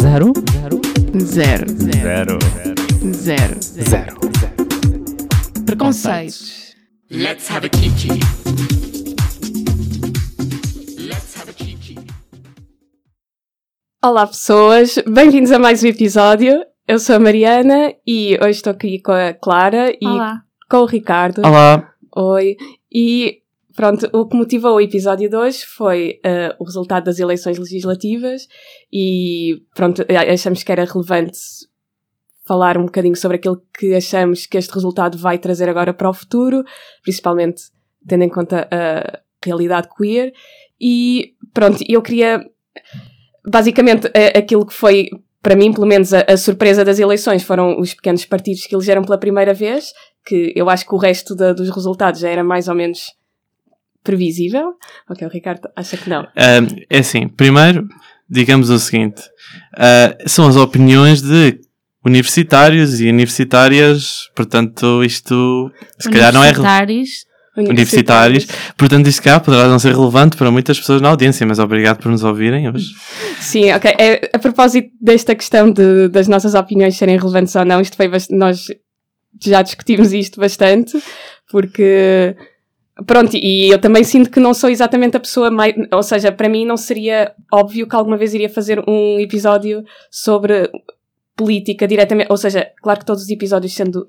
Zero? Zero? Zero. Zero. Zero. Zero. Preconceitos. Let's have a kiki. Let's have a kiki. Olá pessoas, bem-vindos a mais um episódio. Eu sou a Mariana e hoje estou aqui com a Clara e Olá. com o Ricardo. Olá. Oi. E pronto, o que motivou o episódio de hoje foi eh, o resultado das eleições legislativas e pronto, achamos que era relevante falar um bocadinho sobre aquilo que achamos que este resultado vai trazer agora para o futuro, principalmente tendo em conta a realidade queer. E pronto, eu queria basicamente aquilo que foi para mim, pelo menos, a, a surpresa das eleições foram os pequenos partidos que elegeram pela primeira vez, que eu acho que o resto dos resultados já era mais ou menos previsível. Ok, o Ricardo acha que não. É assim, primeiro, digamos o seguinte: ah, são as opiniões de universitários e universitárias, portanto, isto se calhar não é Universitários. universitários, portanto, isto cá poderá não ser relevante para muitas pessoas na audiência, mas obrigado por nos ouvirem hoje. Sim, ok. É, a propósito desta questão de- das nossas opiniões serem relevantes ou não, isto foi nós já discutimos isto bastante, porque pronto, e eu também sinto que não sou exatamente a pessoa mais, ou seja, para mim não seria óbvio que alguma vez iria fazer um episódio sobre política diretamente, ou seja, claro que todos os episódios sendo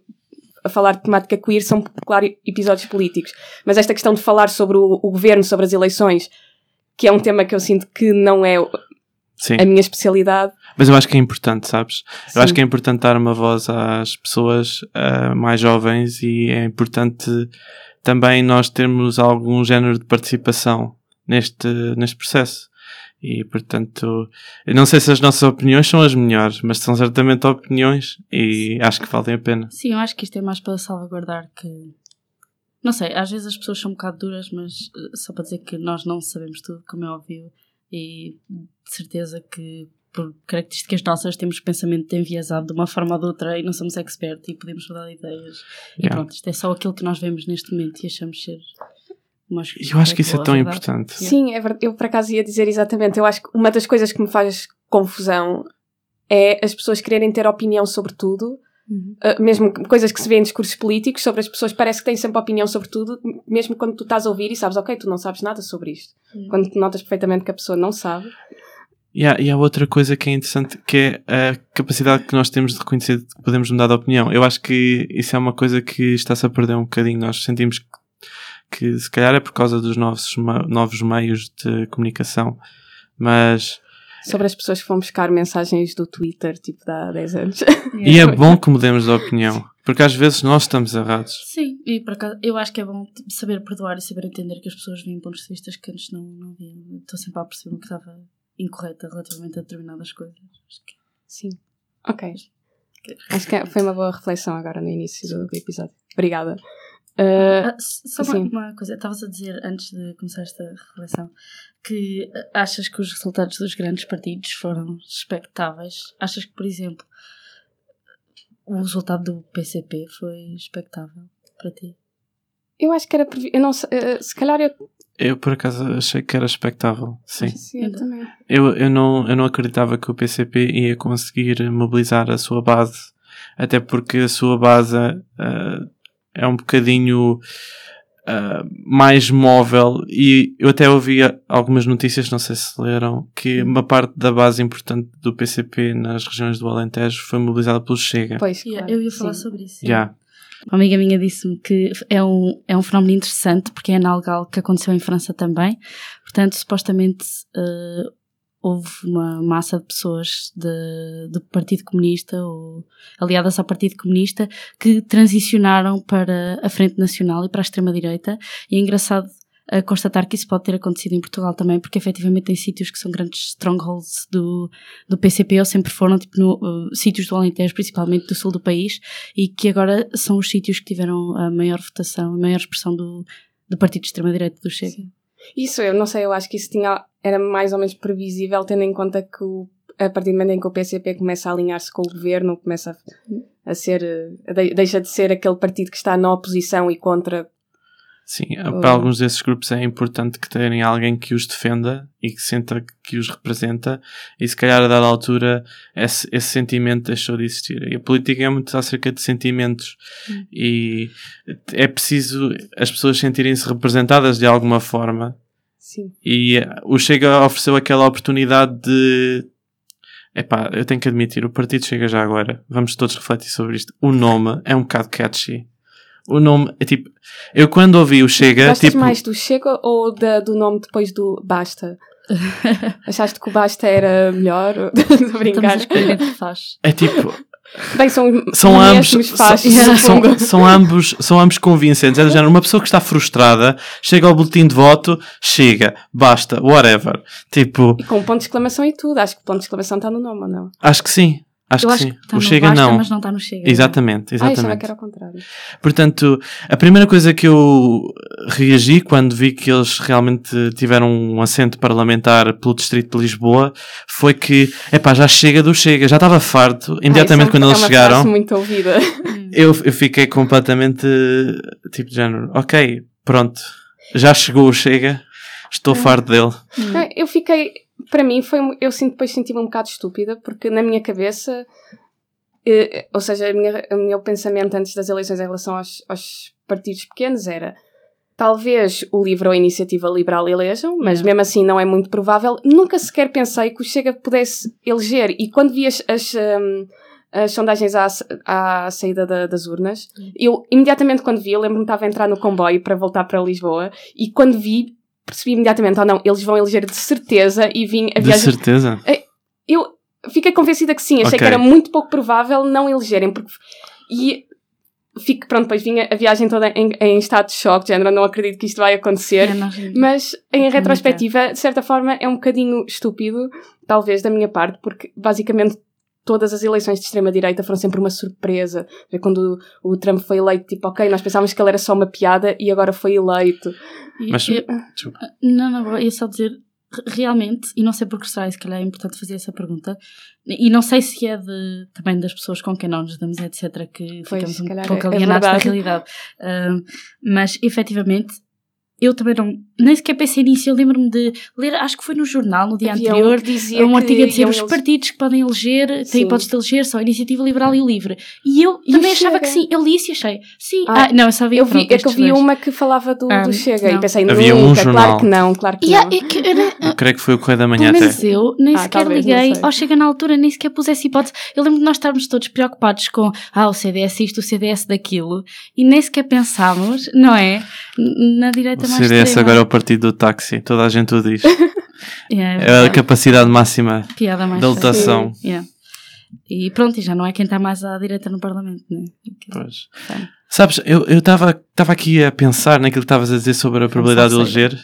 a falar de temática queer são, claro, episódios políticos, mas esta questão de falar sobre o, o governo, sobre as eleições, que é um tema que eu sinto que não é Sim, a minha especialidade. mas eu acho que é importante, sabes? Eu acho Sim. que é importante dar uma voz às pessoas ah, mais jovens e é importante também nós termos algum género de participação neste, neste processo. E, portanto, eu não sei se as nossas opiniões são as melhores, mas são certamente opiniões e acho que valem a pena. Sim, eu acho que isto é mais para salvaguardar que. Não sei, às vezes as pessoas são um bocado duras, mas eh, só para dizer que nós não sabemos tudo, como é óbvio, e de certeza que por características nossas temos pensamento enviesado de uma forma ou de outra e não somos expert e podemos mudar de ideias. E Yeah. pronto, isto é só aquilo que nós vemos neste momento e achamos ser. Mas E eu acho que isso é tão verdade. importante. Sim, é verdade. Eu por acaso ia dizer exatamente. Eu acho que uma das coisas que me faz confusão é as pessoas quererem ter opinião sobre tudo. Uhum. Uh, mesmo que- coisas que se vê em discursos políticos sobre as pessoas, parece que têm sempre opinião sobre tudo, mesmo quando tu estás a ouvir e sabes, ok, tu não sabes nada sobre isto. Sim. Quando tu notas perfeitamente que a pessoa não sabe. E há, e há outra coisa que é interessante, que é a capacidade que nós temos de reconhecer que podemos mudar de opinião. Eu acho que isso é uma coisa que está-se a perder um bocadinho. Nós sentimos que, que se calhar é por causa dos novos, novos meios de comunicação, mas... Sobre as pessoas que vão buscar mensagens do Twitter, tipo, de há 10 anos. E é bom que mudemos de opinião, porque às vezes nós estamos errados. Sim, e por acaso, eu acho que é bom saber perdoar e saber entender que as pessoas veem pontos de vista que antes não, não viam. Estou sempre a perceber que estava incorreta relativamente a determinadas coisas. Que- Sim. Ok. Acho que foi uma boa reflexão agora no início do, episódio. Obrigada. Uh, Ah, só uma, uma coisa, estavas a dizer antes de começar esta reflexão que ah, achas que os resultados dos grandes partidos foram expectáveis? Achas que, por exemplo, o resultado do PCP foi expectável para ti? eu acho que era. Eu não sei. uh, se calhar eu. Eu, por acaso, achei que era expectável, sim. Sim, eu também. Eu, eu, não, eu não acreditava que o PCP ia conseguir mobilizar a sua base, até porque a sua base ah, é um bocadinho ah, mais móvel e eu até ouvi algumas notícias, não sei se leram, que uma parte da base importante do PCP nas regiões do Alentejo foi mobilizada pelo Chega. Pois, Yeah, claro, eu ia falar sim. sobre isso. Já. Uma amiga minha disse-me que é um, é um fenómeno interessante porque é análogo que aconteceu em França também. Portanto, supostamente eh, houve uma massa de pessoas do Partido Comunista ou aliadas ao Partido Comunista que transicionaram para a Frente Nacional e para a extrema-direita. E é engraçado a constatar que isso pode ter acontecido em Portugal também, porque efetivamente tem sítios que são grandes strongholds do, do PCP, ou sempre foram, tipo, no, eh, sítios do Alentejo, principalmente do sul do país, e que agora são os sítios que tiveram a maior votação, a maior expressão do, do partido de extrema-direita do Chega. Isso, eu não sei, eu acho que isso tinha, era mais ou menos previsível, tendo em conta que o, a partir do momento em que o PCP começa a alinhar-se com o governo, começa a, a ser, eh, de- deixa de ser aquele partido que está na oposição e contra Sim, Oh. para alguns desses grupos é importante que tenham alguém que os defenda e que senta que os representa e se calhar a dada altura esse, esse sentimento deixou de existir. E a política é muito acerca de sentimentos e é preciso as pessoas sentirem-se representadas de alguma forma Sim. e eh, o Chega ofereceu aquela oportunidade de epá, eu tenho que admitir, o partido chega já agora, vamos todos refletir sobre isto. O nome é um bocado catchy. O nome é tipo, eu quando ouvi o Chega, Gostas tipo, mais do Chega ou da- do nome depois do Basta? Achaste que o Basta era melhor? Estou a Estamos a brincar. é tipo, Bem, são, são ambos, mesmos são, são, são, são ambos, são ambos convincentes. É do género, uma pessoa que está frustrada, chega ao boletim de voto, chega, basta, whatever. Tipo, E com um ponto de exclamação e tudo. Acho que o ponto de exclamação está no nome, ou não? acho que sim. Acho Eu que acho sim. que está o no Chega Basta, não. mas não está no Chega. Exatamente, Ah, achava exatamente. que era ao contrário. Portanto, a primeira coisa que eu reagi quando vi que eles realmente tiveram um assento parlamentar pelo Distrito de Lisboa foi que, epá, já chega do chega, já estava farto. Imediatamente Ah, quando é eles chegaram, muito ouvida. eu, eu fiquei completamente tipo de género, ok, pronto, já chegou o chega, estou farto dele. Ah, Eu fiquei, para mim, foi, um- eu sinto, depois senti-me um bocado estúpida, porque na minha cabeça, eh, ou seja, a minha, o meu pensamento antes das eleições em relação aos, aos partidos pequenos era talvez o LIVRE ou a Iniciativa Liberal elejam, mas mesmo assim não é muito provável. Nunca sequer pensei que o Chega pudesse eleger, e quando vi as, as, hum, as sondagens à, à saída da- das urnas, eu imediatamente quando vi, eu lembro-me que estava a entrar no comboio para voltar para Lisboa, e quando vi, percebi imediatamente, oh não, eles vão eleger de certeza, e vim a De viagem. certeza. Eu fiquei convencida que sim, achei Ok. que era muito pouco provável não elegerem, porque. E fico, pronto, depois vinha a viagem toda em, em estado de choque, de género, não acredito que isto vai acontecer. É, Mas, em retrospectiva, de certa forma, é um bocadinho estúpido, talvez da minha parte, porque basicamente todas as eleições de extrema-direita foram sempre uma surpresa. Quando o, o Trump foi eleito, tipo, ok, nós pensávamos que ele era só uma piada e agora foi eleito. Mas- eu- Desculpa. Não, não, ia só dizer, re- realmente, e não sei por que será, se calhar é importante fazer essa pergunta, e não sei se é de, também das pessoas com quem não nos damos, etc., que Pois, ficamos um pouco é- é alienados da verdade. realidade. Ahm, mas, efetivamente, eu também não, nem sequer pensei nisso, eu lembro-me de ler, acho que foi no jornal, no dia Havia um anterior, que dizia um artigo a dizer os eles- partidos que podem eleger, têm Sim. hipótese de eleger, só a Iniciativa Liberal e o Livre. E eu E também achava que sim, eu li isso e achei, sim, Ah, ah, não, eu só vi, Eu vi, pronto, é que eu vi dois. uma que falava do, Ah, do Chega não. e pensei, Havia um nunca, jornal. claro que não, claro que Yeah, não. é que era- Eu creio que foi o Correio da Manhã Pelo até. eu nem Ah, sequer liguei ao Chega na altura, nem sequer pus essa hipótese. Eu lembro de nós estarmos todos preocupados com ah, o CDS isto, o CDS daquilo, e nem sequer pensámos, não é? Na direita CDS extrema. agora é o partido do táxi, toda a gente o diz. Yeah, É a capacidade máxima piada mais da lotação. Yeah. E pronto, e já não é quem está mais à direita no Parlamento, né? Pois. Sim. Sabes, eu estava aqui a pensar naquilo que estavas a dizer sobre a probabilidade de eleger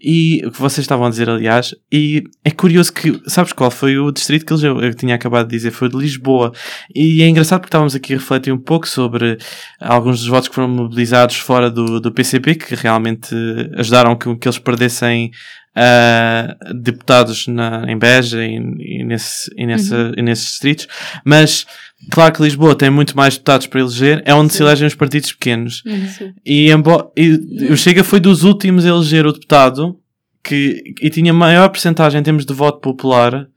e o que vocês estavam a dizer, aliás, e é curioso que, sabes qual foi o distrito que elegeu? Eu tinha acabado de dizer, foi o de Lisboa. E é engraçado porque estávamos aqui a refletir um pouco sobre alguns dos votos que foram mobilizados fora do, do PCP, que realmente ajudaram que, que eles perdessem ah, deputados na, em Beja e, e, nesse, e, nessa, e nesses distritos, mas claro que Lisboa tem muito mais deputados para eleger, é onde se Sim. elegem os partidos pequenos. Sim. E, e o Chega foi dos últimos a eleger o deputado que, e tinha maior percentagem em termos de voto popular,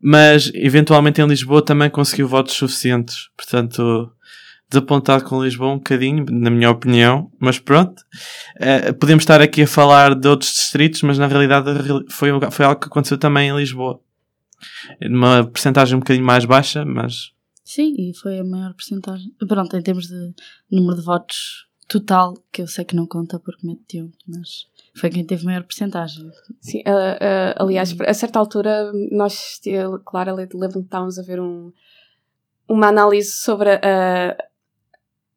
mas eventualmente em Lisboa também conseguiu votos suficientes. Portanto, desapontado com Lisboa um bocadinho, na minha opinião, mas pronto. Eh, podemos estar aqui a falar de outros distritos, mas na realidade foi, foi algo que aconteceu também em Lisboa. Uma percentagem um bocadinho mais baixa, mas Sim, e foi a maior porcentagem. Pronto, em termos de número de votos total, que eu sei que não conta porque mete um, mas foi quem teve maior porcentagem. Sim, ah, ah, aliás, a certa altura, nós, eu, Clara, lembro que estávamos a ver um, uma análise sobre a,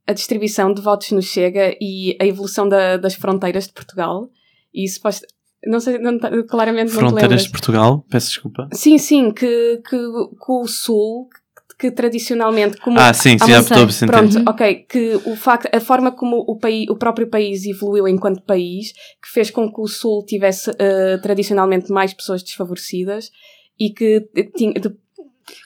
a distribuição de votos no Chega e a evolução da- das fronteiras de Portugal. E suposto, não sei, não, claramente não te fronteiras lembras. de Portugal, peço desculpa. Sim, sim, que, que, que o Sul, que tradicionalmente, como Ah, sim, sim, já estou a. Pronto, Uhum. ok, que o facto, a forma como o, país, o próprio país evoluiu enquanto país, que fez com que o Sul tivesse eh, tradicionalmente mais pessoas desfavorecidas e que eh, tinha, de-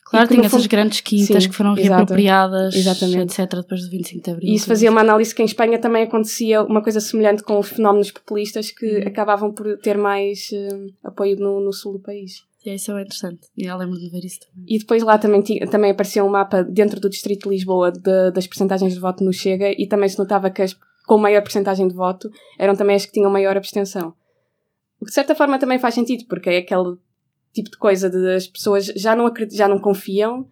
Claro, que, tem essas fundo- grandes quintas Sim, que foram exato. reapropriadas, Exatamente. etc., depois do 25 de Abril. E isso fazia uma análise que em Espanha também acontecia uma coisa semelhante com os fenómenos populistas que Uhum. acabavam por ter mais eh, apoio no, no sul do país. E isso é interessante. E eu lembro de ver isso também. E depois lá também, ti- também apareceu um mapa dentro do Distrito de Lisboa de- das percentagens de voto no Chega e também se notava que as com maior percentagem de voto eram também as que tinham maior abstenção. O que de certa forma também faz sentido, porque é aquele tipo de coisa de as pessoas já não, já não confiam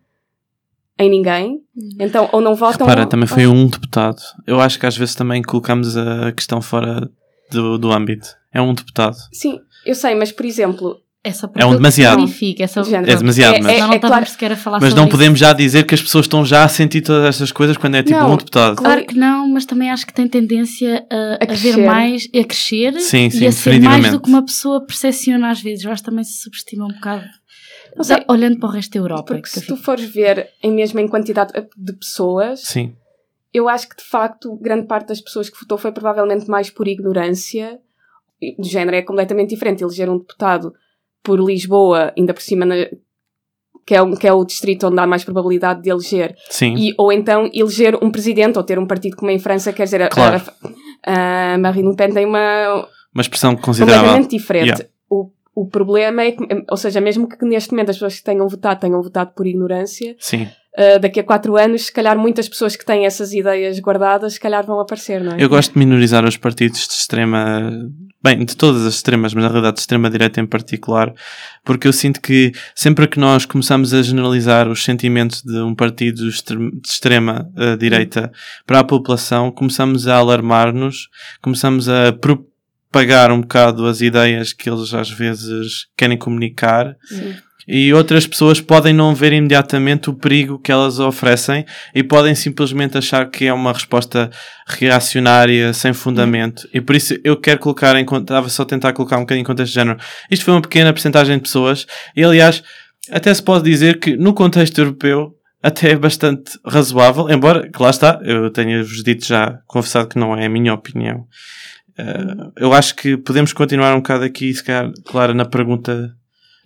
em ninguém, então ou não votam Repara, ou- também foi um deputado. Eu acho que às vezes também colocamos a questão fora do, do âmbito. É um deputado. Sim, eu sei, mas por exemplo, É só É um demasiado. Significa, é, só... É demasiado, É- mas, Senão não é claro- sequer a falar mas sobre não isso. podemos já dizer que as pessoas estão já a sentir todas estas coisas quando é tipo Não, um deputado. Claro que não, mas também acho que tem tendência a, a, ver crescer. mais, a crescer Sim, sim, e a ser mais do que uma pessoa percepciona às vezes. Eu acho que também se subestima um bocado. Não sei. Da- olhando para o resto da Europa. porque que se eu tu fico- fores ver em mesmo em quantidade de pessoas, Sim. eu acho que de facto grande parte das pessoas que votou foi provavelmente mais por ignorância. E, Do género é completamente diferente. Eleger um deputado por Lisboa, ainda por cima, na- que, é, o- que é o distrito onde há mais probabilidade de eleger, Sim. e, ou então eleger um presidente ou ter um partido como em França, quer dizer, Claro. a, a Marine Le Pen tem uma, Uma expressão considerável. completamente diferente. Yeah. O, o problema é que, ou seja, mesmo que neste momento as pessoas que tenham votado tenham votado por ignorância, Sim. Uh, daqui a quatro anos, se calhar muitas pessoas que têm essas ideias guardadas, se calhar vão aparecer, não é? Eu gosto de minorizar os partidos de extrema. Bem, de todas as extremas, mas na realidade de extrema-direita em particular, porque eu sinto que sempre que nós começamos a generalizar os sentimentos de um partido de extre- de extrema-direita para a população, começamos a alarmar-nos, começamos a propagar um bocado as ideias que eles às vezes querem comunicar Sim. E outras pessoas podem não ver imediatamente o perigo que elas oferecem e podem simplesmente achar que é uma resposta reacionária, sem fundamento. E por isso eu quero colocar em conta, estava só a tentar colocar um bocadinho em contexto de género. Isto foi uma pequena porcentagem de pessoas e, aliás, até se pode dizer que no contexto europeu até é bastante razoável, embora, que lá está, eu tenha-vos dito já, confessado que não é a minha opinião. Eh, eu acho que podemos continuar um bocado aqui, se calhar, Clara, na pergunta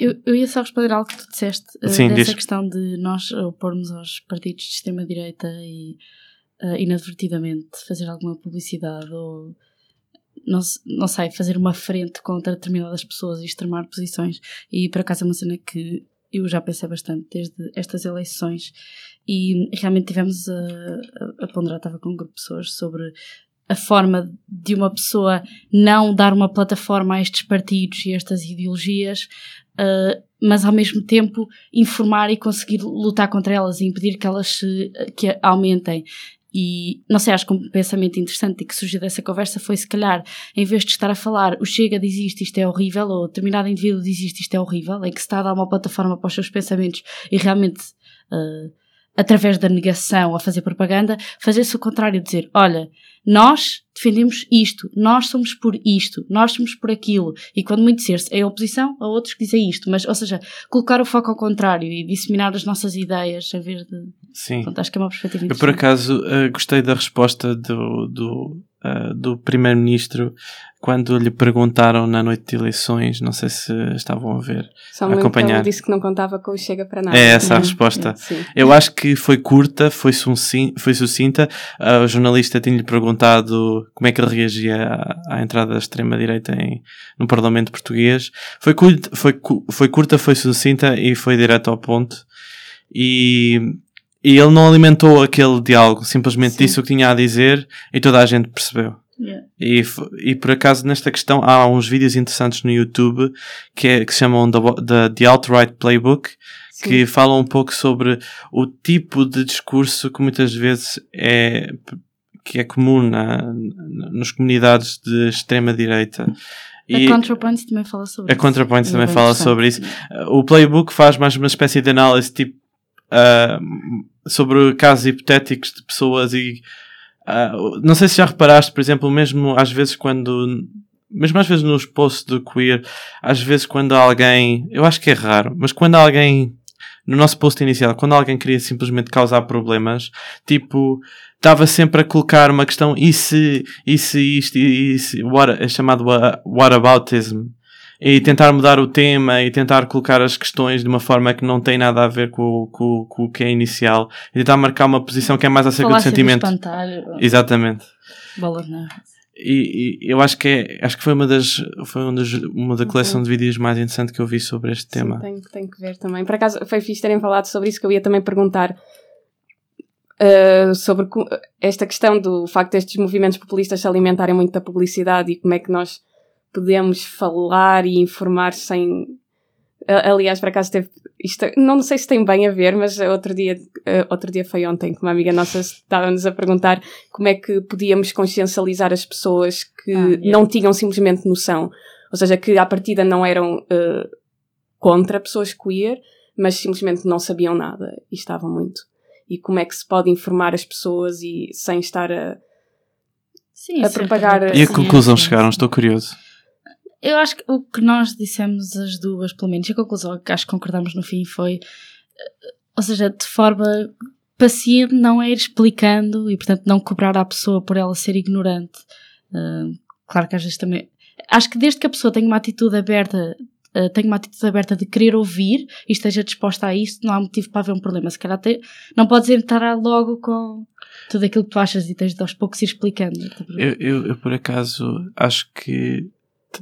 Eu, eu ia só responder algo que tu disseste uh, Sim, dessa diz. questão de nós opormos aos partidos de extrema-direita e uh, inadvertidamente fazer alguma publicidade ou não, não sei, fazer uma frente contra determinadas pessoas e extremar posições. E por acaso é uma cena que eu já pensei bastante desde estas eleições e realmente tivemos a, a, a ponderar, estava com um grupo de pessoas sobre a forma de uma pessoa não dar uma plataforma a estes partidos e estas ideologias, uh, mas ao mesmo tempo informar e conseguir lutar contra elas e impedir que elas se, que aumentem. E não sei, acho que um pensamento interessante que surgiu dessa conversa foi se calhar, em vez de estar a falar o Chega diz isto, isto é horrível, ou determinado indivíduo diz isto, isto é horrível, em que se está a dar uma plataforma para os seus pensamentos e realmente uh, através da negação a fazer propaganda, fazer-se o contrário, dizer, olha, nós defendemos isto, nós somos por isto, nós somos por aquilo, e quando muito ser é oposição a outros que dizem isto, mas, ou seja, colocar o foco ao contrário e disseminar as nossas ideias em vez de... Sim. Acho que é uma perspectiva Eu, por acaso, eh, gostei da resposta do, do, eh, do Primeiro-Ministro quando lhe perguntaram na noite de eleições, não sei se estavam a ver. Só que acompanhar. ele disse que não contava com o Chega para nada. É essa a resposta. Sim. Eu acho que foi curta, foi, foi sucinta. Ah, o jornalista tinha-lhe perguntado como é que ele reagia à, à entrada da extrema-direita em- no Parlamento Português. Foi, curta, foi, foi curta, foi sucinta e foi direto ao ponto. E, e ele não alimentou aquele diálogo, simplesmente Sim. disse o que tinha a dizer e toda a gente percebeu. Yeah. E, e por acaso nesta questão há uns vídeos interessantes no YouTube que, é- que se chamam The, The, The Alt-Right Playbook Sim. que falam um pouco sobre o tipo de discurso que muitas vezes é que é comum na, na- nas comunidades de extrema direita. E a ContraPoints também fala sobre a isso. ContraPoints É também fala sobre isso. O playbook faz mais uma espécie de análise tipo uh, sobre casos hipotéticos de pessoas e uh, não sei se já reparaste, por exemplo, mesmo às vezes quando mesmo às vezes nos posts do queer, às vezes quando alguém, eu acho que é raro, mas quando alguém no nosso post inicial, quando alguém queria simplesmente causar problemas, tipo, estava sempre a colocar uma questão, e se, e se isto, e se, what, é chamado wha- whataboutism. E tentar mudar o tema e tentar colocar as questões de uma forma que não tem nada a ver com, o- com, com o que é inicial e tentar marcar uma posição que é mais acerca do sentimento. espantalho, Exatamente. bola na... E, e eu acho que é, acho que foi uma das foi uma, das, uma da coleção de vídeos mais interessante que eu vi sobre este tema. Sim, tenho, tenho que ver também. Por acaso foi fixe terem falado sobre isso que eu ia também perguntar uh, sobre esta questão do facto destes movimentos populistas se alimentarem muito da publicidade e como é que nós podemos falar e informar sem. Aliás, por acaso teve. Isto, não sei se tem bem a ver, mas outro dia, uh, outro dia foi ontem que uma amiga nossa estava-nos a perguntar como é que podíamos consciencializar as pessoas que Ah, yeah. não tinham simplesmente noção. Ou seja, que à partida não eram uh, contra pessoas queer, mas simplesmente não sabiam nada e estavam muito. E como é que se pode informar as pessoas e sem estar a. Sim, A propagar- E a conclusão chegaram, estou curioso. Eu acho que o que nós dissemos as duas, pelo menos, e a conclusão que acho que concordamos no fim foi, eh, ou seja, de forma paciente não é ir explicando e, portanto, não cobrar à pessoa por ela ser ignorante. Ah, claro que às vezes também. Acho que desde que a pessoa tenha uma atitude aberta, ah, tenha uma atitude aberta de querer ouvir e esteja disposta a isso, não há motivo para haver um problema. Se calhar te- não podes entrar logo com tudo aquilo que tu achas e tens de aos poucos ir explicando. Eu, eu, eu, por acaso, acho que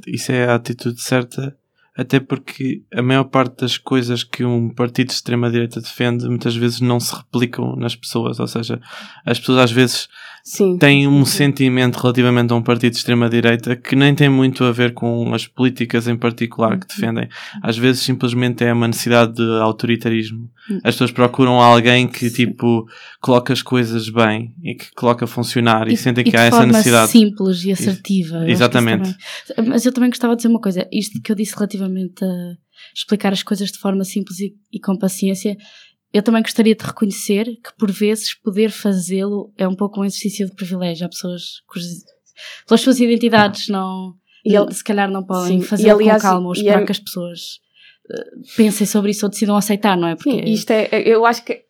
isso é a atitude certa, até porque a maior parte das coisas que um partido de extrema-direita defende muitas vezes não se replicam nas pessoas, ou seja, as pessoas às vezes Sim. têm um sentimento relativamente a um partido de extrema-direita que nem tem muito a ver com as políticas em particular que defendem. Às vezes simplesmente é uma necessidade de autoritarismo. As pessoas procuram alguém que, tipo, coloca as coisas bem e que coloca a funcionar e, sentem que de há essa forma necessidade. simples e assertiva. Isso Exatamente. também- Mas eu também gostava de dizer uma coisa. Isto que eu disse relativamente a explicar as coisas de forma simples e, e com paciência, eu também gostaria de reconhecer que, por vezes, poder fazê-lo é um pouco um exercício de privilégio. Há pessoas cujas, pelas suas identidades, não, E ele- se calhar não podem fazer e com calma ou e esperar é- que as pessoas eh, pensem sobre isso ou decidam aceitar, não é? Porque Sim, isto é, eu acho que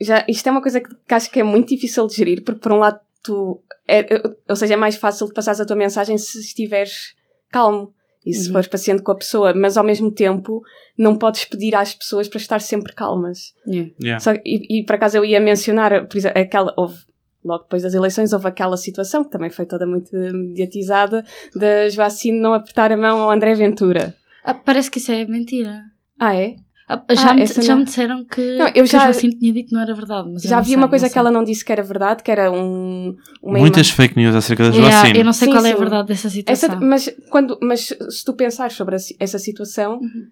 já, isto é uma coisa que, que acho que é muito difícil de gerir, porque por um lado tu, é, é- ou seja, é mais fácil de passares a tua mensagem se estiveres calmo e se Uhum. fores paciente com a pessoa, mas ao mesmo tempo não podes pedir às pessoas para estar sempre calmas. Yeah. Yeah. Só- e, e por acaso eu ia mencionar, por exemplo, aquela, houve, logo depois das eleições, houve aquela situação que também foi toda muito mediatizada, da Joacine não apertar a mão ao André Ventura. Ah, parece que isso é mentira. Ah, é? Ah, já, Ah, me, essa já me disseram que, Não, eu que já- a Joacine tinha dito que não era verdade. Mas Já sei, uma coisa que ela não disse que era verdade, que era um, uma Muitas imagem- fake news acerca da Yeah, Joacine. eu não sei Sim, qual é a sim. verdade dessa Essa, situação. mas, quando, mas se tu pensares sobre essa situação, Uhum.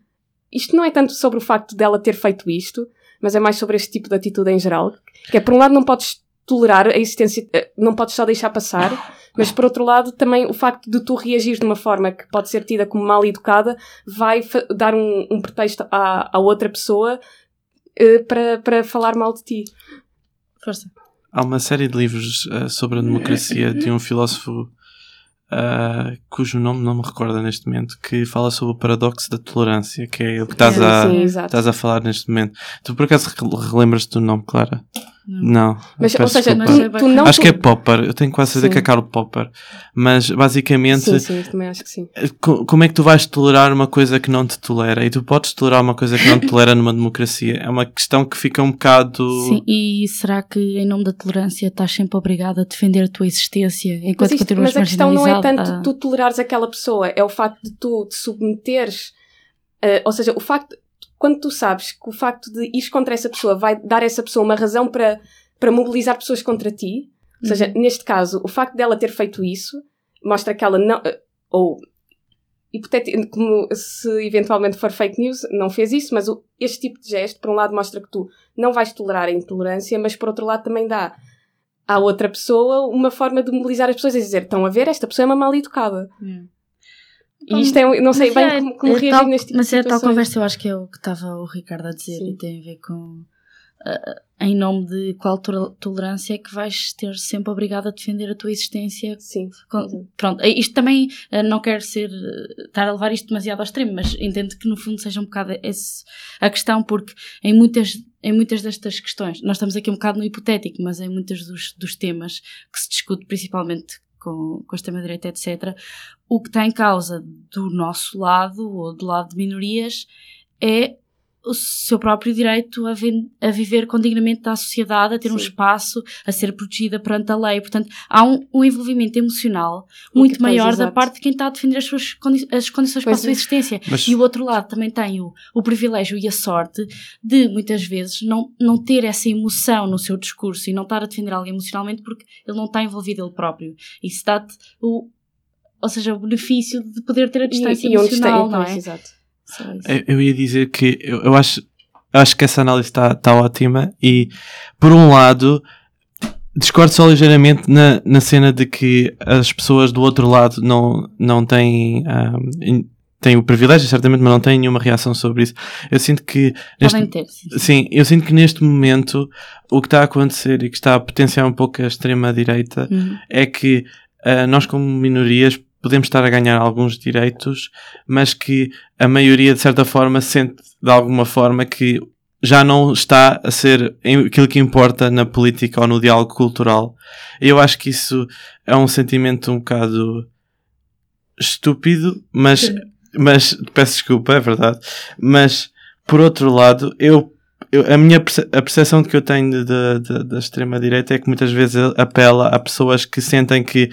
isto não é tanto sobre o facto dela ter feito isto, mas é mais sobre este tipo de atitude em geral. Que é, por um lado, não podes tolerar a existência, eh, não podes só deixar passar, mas por outro lado, também o facto de tu reagir de uma forma que pode ser tida como mal educada vai dar um, um pretexto à, à outra pessoa eh, para, para falar mal de ti. Força. Há uma série de livros eh, sobre a democracia de um filósofo ah, cujo nome não me recordo neste momento, que fala sobre o paradoxo da tolerância, que é o que estás, Sim, a, sim, estás a falar neste momento. Tu por acaso re- relembras-te do nome, Clara? Não. Não. Mas, ou seja, tu, tu não. Acho que é Popper, eu tenho quase certeza que é Karl Popper. Mas basicamente, Sim, sim, também acho que sim. co- como é que tu vais tolerar uma coisa que não te tolera? E tu podes tolerar uma coisa que não te tolera numa democracia? É uma questão que fica um bocado. Sim, e será que em nome da tolerância estás sempre obrigado a defender a tua existência enquanto Mas, isto- continuas mas a questão não é tanto? Ah, tu tolerares aquela pessoa, é o facto de tu te submeteres, eh, ou seja, o facto, quando tu sabes que o facto de ires contra essa pessoa vai dar a essa pessoa uma razão para, para mobilizar pessoas contra ti, ou seja, Uhum. neste caso, o facto dela ter feito isso mostra que ela não, ou como se eventualmente for fake news, não fez isso, mas o- este tipo de gesto, por um lado, mostra que tu não vais tolerar a intolerância, mas por outro lado também dá à outra pessoa uma forma de mobilizar as pessoas e dizer: estão a ver, esta pessoa é uma mal educada. Yeah. E isto é, não sei bem é- como, como é reagir tal- neste tipo Mas de é tal conversa, eu acho que é o que estava o Ricardo a dizer Sim. e tem a ver com ah, em nome de qual tol- tolerância é que vais ter sempre obrigado a defender a tua existência Sim. Com- Pronto, eh, isto também eh, não quero ser estar a levar isto demasiado ao extremo, mas entendo que no fundo seja um bocado esse a questão, porque em muitas, em muitas destas questões, nós estamos aqui um bocado no hipotético, mas em muitos dos, dos temas que se discute, principalmente com, com a extrema-direita, etc. O que está em causa do nosso lado, ou do lado de minorias, é o seu próprio direito a, vi- a viver com dignamente da sociedade, a ter um Sim. espaço, a ser protegida perante a lei. Portanto, há um, um envolvimento emocional muito maior da parte de quem está a defender as suas condi as condições para a Pois sua é. existência. Mas- E o outro lado também tem o, o privilégio e a sorte de, muitas vezes, não, não ter essa emoção no seu discurso e não estar a defender alguém emocionalmente porque ele não está envolvido ele próprio. Isso dá-te o. Ou seja, o benefício de poder ter a distância e, e está, emocional, não pois, é? exato. Eu, eu ia dizer que eu, eu acho, eu acho que essa análise está tá ótima e, por um lado, discordo só ligeiramente na, na cena de que as pessoas do outro lado não, não têm, in- têm o privilégio, certamente, mas não têm nenhuma reação sobre isso. Eu sinto que neste, ter, sim. Sim, eu sinto que neste momento o que está a acontecer e que está a potenciar um pouco a extrema-direita Uhum. é que ah, nós, como minorias, podemos estar a ganhar alguns direitos, mas que a maioria, de certa forma, sente de alguma forma que já não está a ser aquilo que importa na política ou no diálogo cultural. Eu acho que isso é um sentimento um bocado estúpido, mas, mas peço desculpa, é verdade. Mas por outro lado, eu, eu- a minha perce- a percepção que eu tenho da extrema-direita é que muitas vezes apela a pessoas que sentem que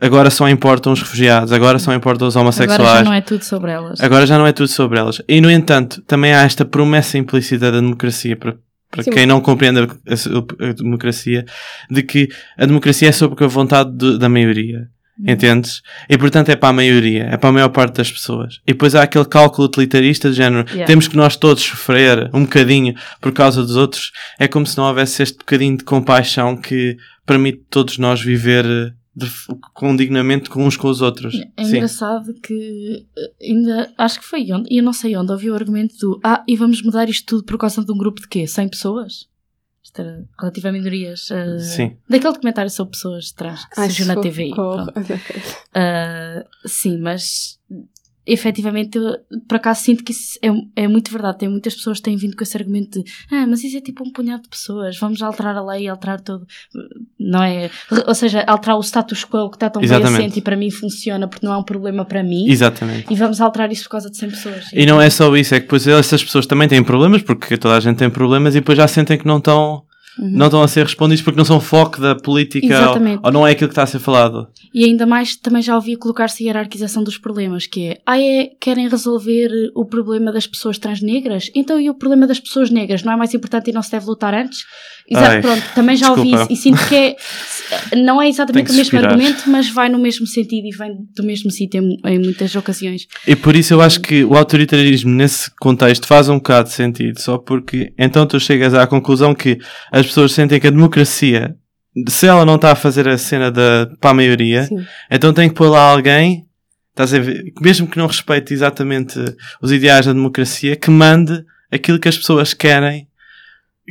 agora só importam os refugiados, agora só importam os homossexuais. Agora já não é tudo sobre elas. Agora já não é tudo sobre elas. E, no entanto, também há esta promessa implícita da democracia, para, para Sim. quem não compreende a, a- a democracia, de que a democracia é sobre a vontade de- da maioria. Entendes? E portanto é para a maioria, é para a maior parte das pessoas. E depois há aquele cálculo utilitarista de género, Yeah. temos que nós todos sofrer um bocadinho por causa dos outros. É como se não houvesse este bocadinho de compaixão que permite todos nós viver eh, de, com dignamente com uns com os outros. É Sim. engraçado que eh, ainda acho que foi onde, e eu não sei onde, ouvi o argumento do ah, e vamos mudar isto tudo por causa de um grupo de quê? 100 pessoas? Isto era relativo a minorias. eh, Sim. Daquele documentário sobre pessoas trans que Ai, surgiu na TV. pronto. Ah, sim, mas efetivamente, eu, por acaso sinto que isso é, é muito verdade. Tem muitas pessoas que têm vindo com esse argumento de ah, mas isso é tipo um punhado de pessoas, vamos alterar a lei, alterar tudo. Não é? Ou seja, alterar o status quo que está tão bem assente e para mim funciona porque não é um problema para mim. Exatamente. E vamos alterar isso por causa de 100 pessoas. E não é só isso, é que depois essas pessoas também têm problemas, porque toda a gente tem problemas, e depois já sentem que não estão, Uhum. não estão a ser respondidos porque não são foco da política ou, ou não é aquilo que está a ser falado. E ainda mais, também já ouvi colocar-se a hierarquização dos problemas, que é, ah, é, querem resolver o problema das pessoas transnegras? Então e o problema das pessoas negras? Não é mais importante e não se deve lutar antes? Exato, Ai, pronto, também já ouvi desculpa. isso e sinto que é, não é exatamente o mesmo argumento, mas vai no mesmo sentido e vem do mesmo sítio em, em muitas ocasiões. E por isso eu acho que o autoritarismo nesse contexto faz um bocado de sentido, só porque então tu chegas à conclusão que as pessoas sentem que a democracia, se ela não está a fazer a cena da, para a maioria, Sim. então tem que pôr lá alguém, estás a ver, mesmo que não respeite exatamente os ideais da democracia, que mande aquilo que as pessoas querem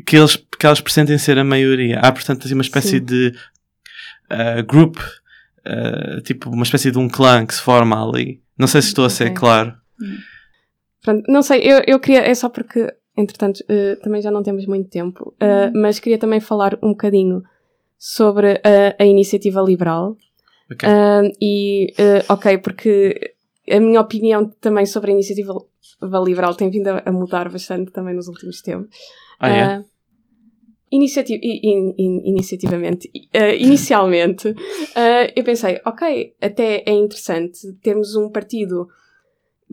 que, eles, que elas presentem ser a maioria. Há, portanto, assim, uma espécie Sim. de uh, group, uh, tipo uma espécie de um clã que se forma ali. Não sei se estou a ser Ok. claro. Pronto, não sei, eu, eu queria, é só porque, entretanto, eh, também já não temos muito tempo, eh, mas queria também falar um bocadinho sobre eh, a iniciativa liberal. Ok. Ah, e, ok, porque a minha opinião também sobre a iniciativa liberal tem vindo a, a mudar bastante também nos últimos tempos. Ah, é? In- in- iniciativamente, ah, inicialmente, ah, eu pensei, ok, até é interessante termos um partido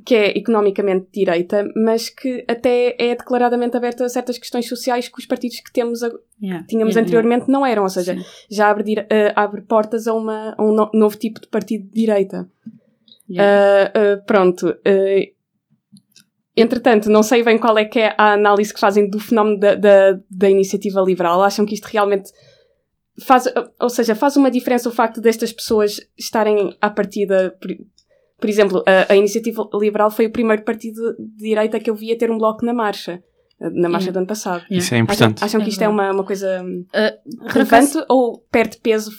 que é economicamente de direita, mas que até é declaradamente aberto a certas questões sociais que os partidos que temos, a- Yeah, tínhamos yeah, anteriormente não eram, ou seja, Sim. já abre, ah, abre portas a, uma, a um no- novo tipo de partido de direita. yeah. Ah, ah, pronto. entretanto, não sei bem qual é que é a análise que fazem do fenómeno da, da, da iniciativa liberal. Acham que isto realmente faz, ou seja, faz uma diferença o facto destas pessoas estarem à partida. Por, exemplo, a, a iniciativa liberal foi o primeiro partido de direita que eu vi a ter um bloco na marcha, na marcha Yeah. do ano passado. Yeah. Isso é Acham, importante. acham que É isto é verdade. uma, uma coisa hum, por relevante acaso- ou perde peso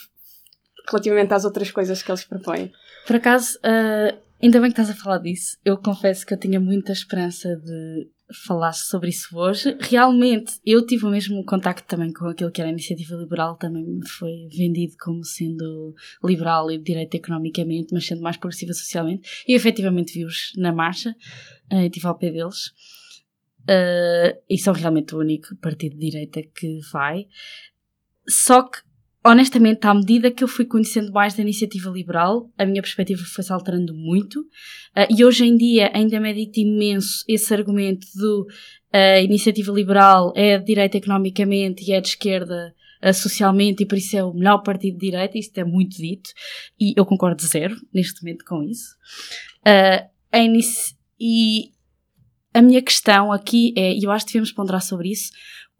relativamente às outras coisas que eles propõem? Por acaso, ah, ainda bem que estás a falar disso. Eu confesso que eu tinha muita esperança de falasse sobre isso hoje. Realmente, eu tive o mesmo contacto também com aquilo que era a iniciativa liberal, também me foi vendido como sendo liberal e de direita economicamente, mas sendo mais progressiva socialmente, e efetivamente vi-os na marcha, uh, estive ao pé deles. Uh, e são realmente o único partido de direita que vai. Só que honestamente, à medida que eu fui conhecendo mais da iniciativa liberal, a minha perspectiva foi-se alterando muito. Uh, e hoje em dia ainda medito imenso esse argumento do a uh, iniciativa liberal é de direita economicamente e é de esquerda uh, socialmente e por isso é o melhor partido de direita. Isto é muito dito. E eu concordo zero neste momento com isso. Uh, a e a minha questão aqui é, e eu acho que devemos ponderar sobre isso,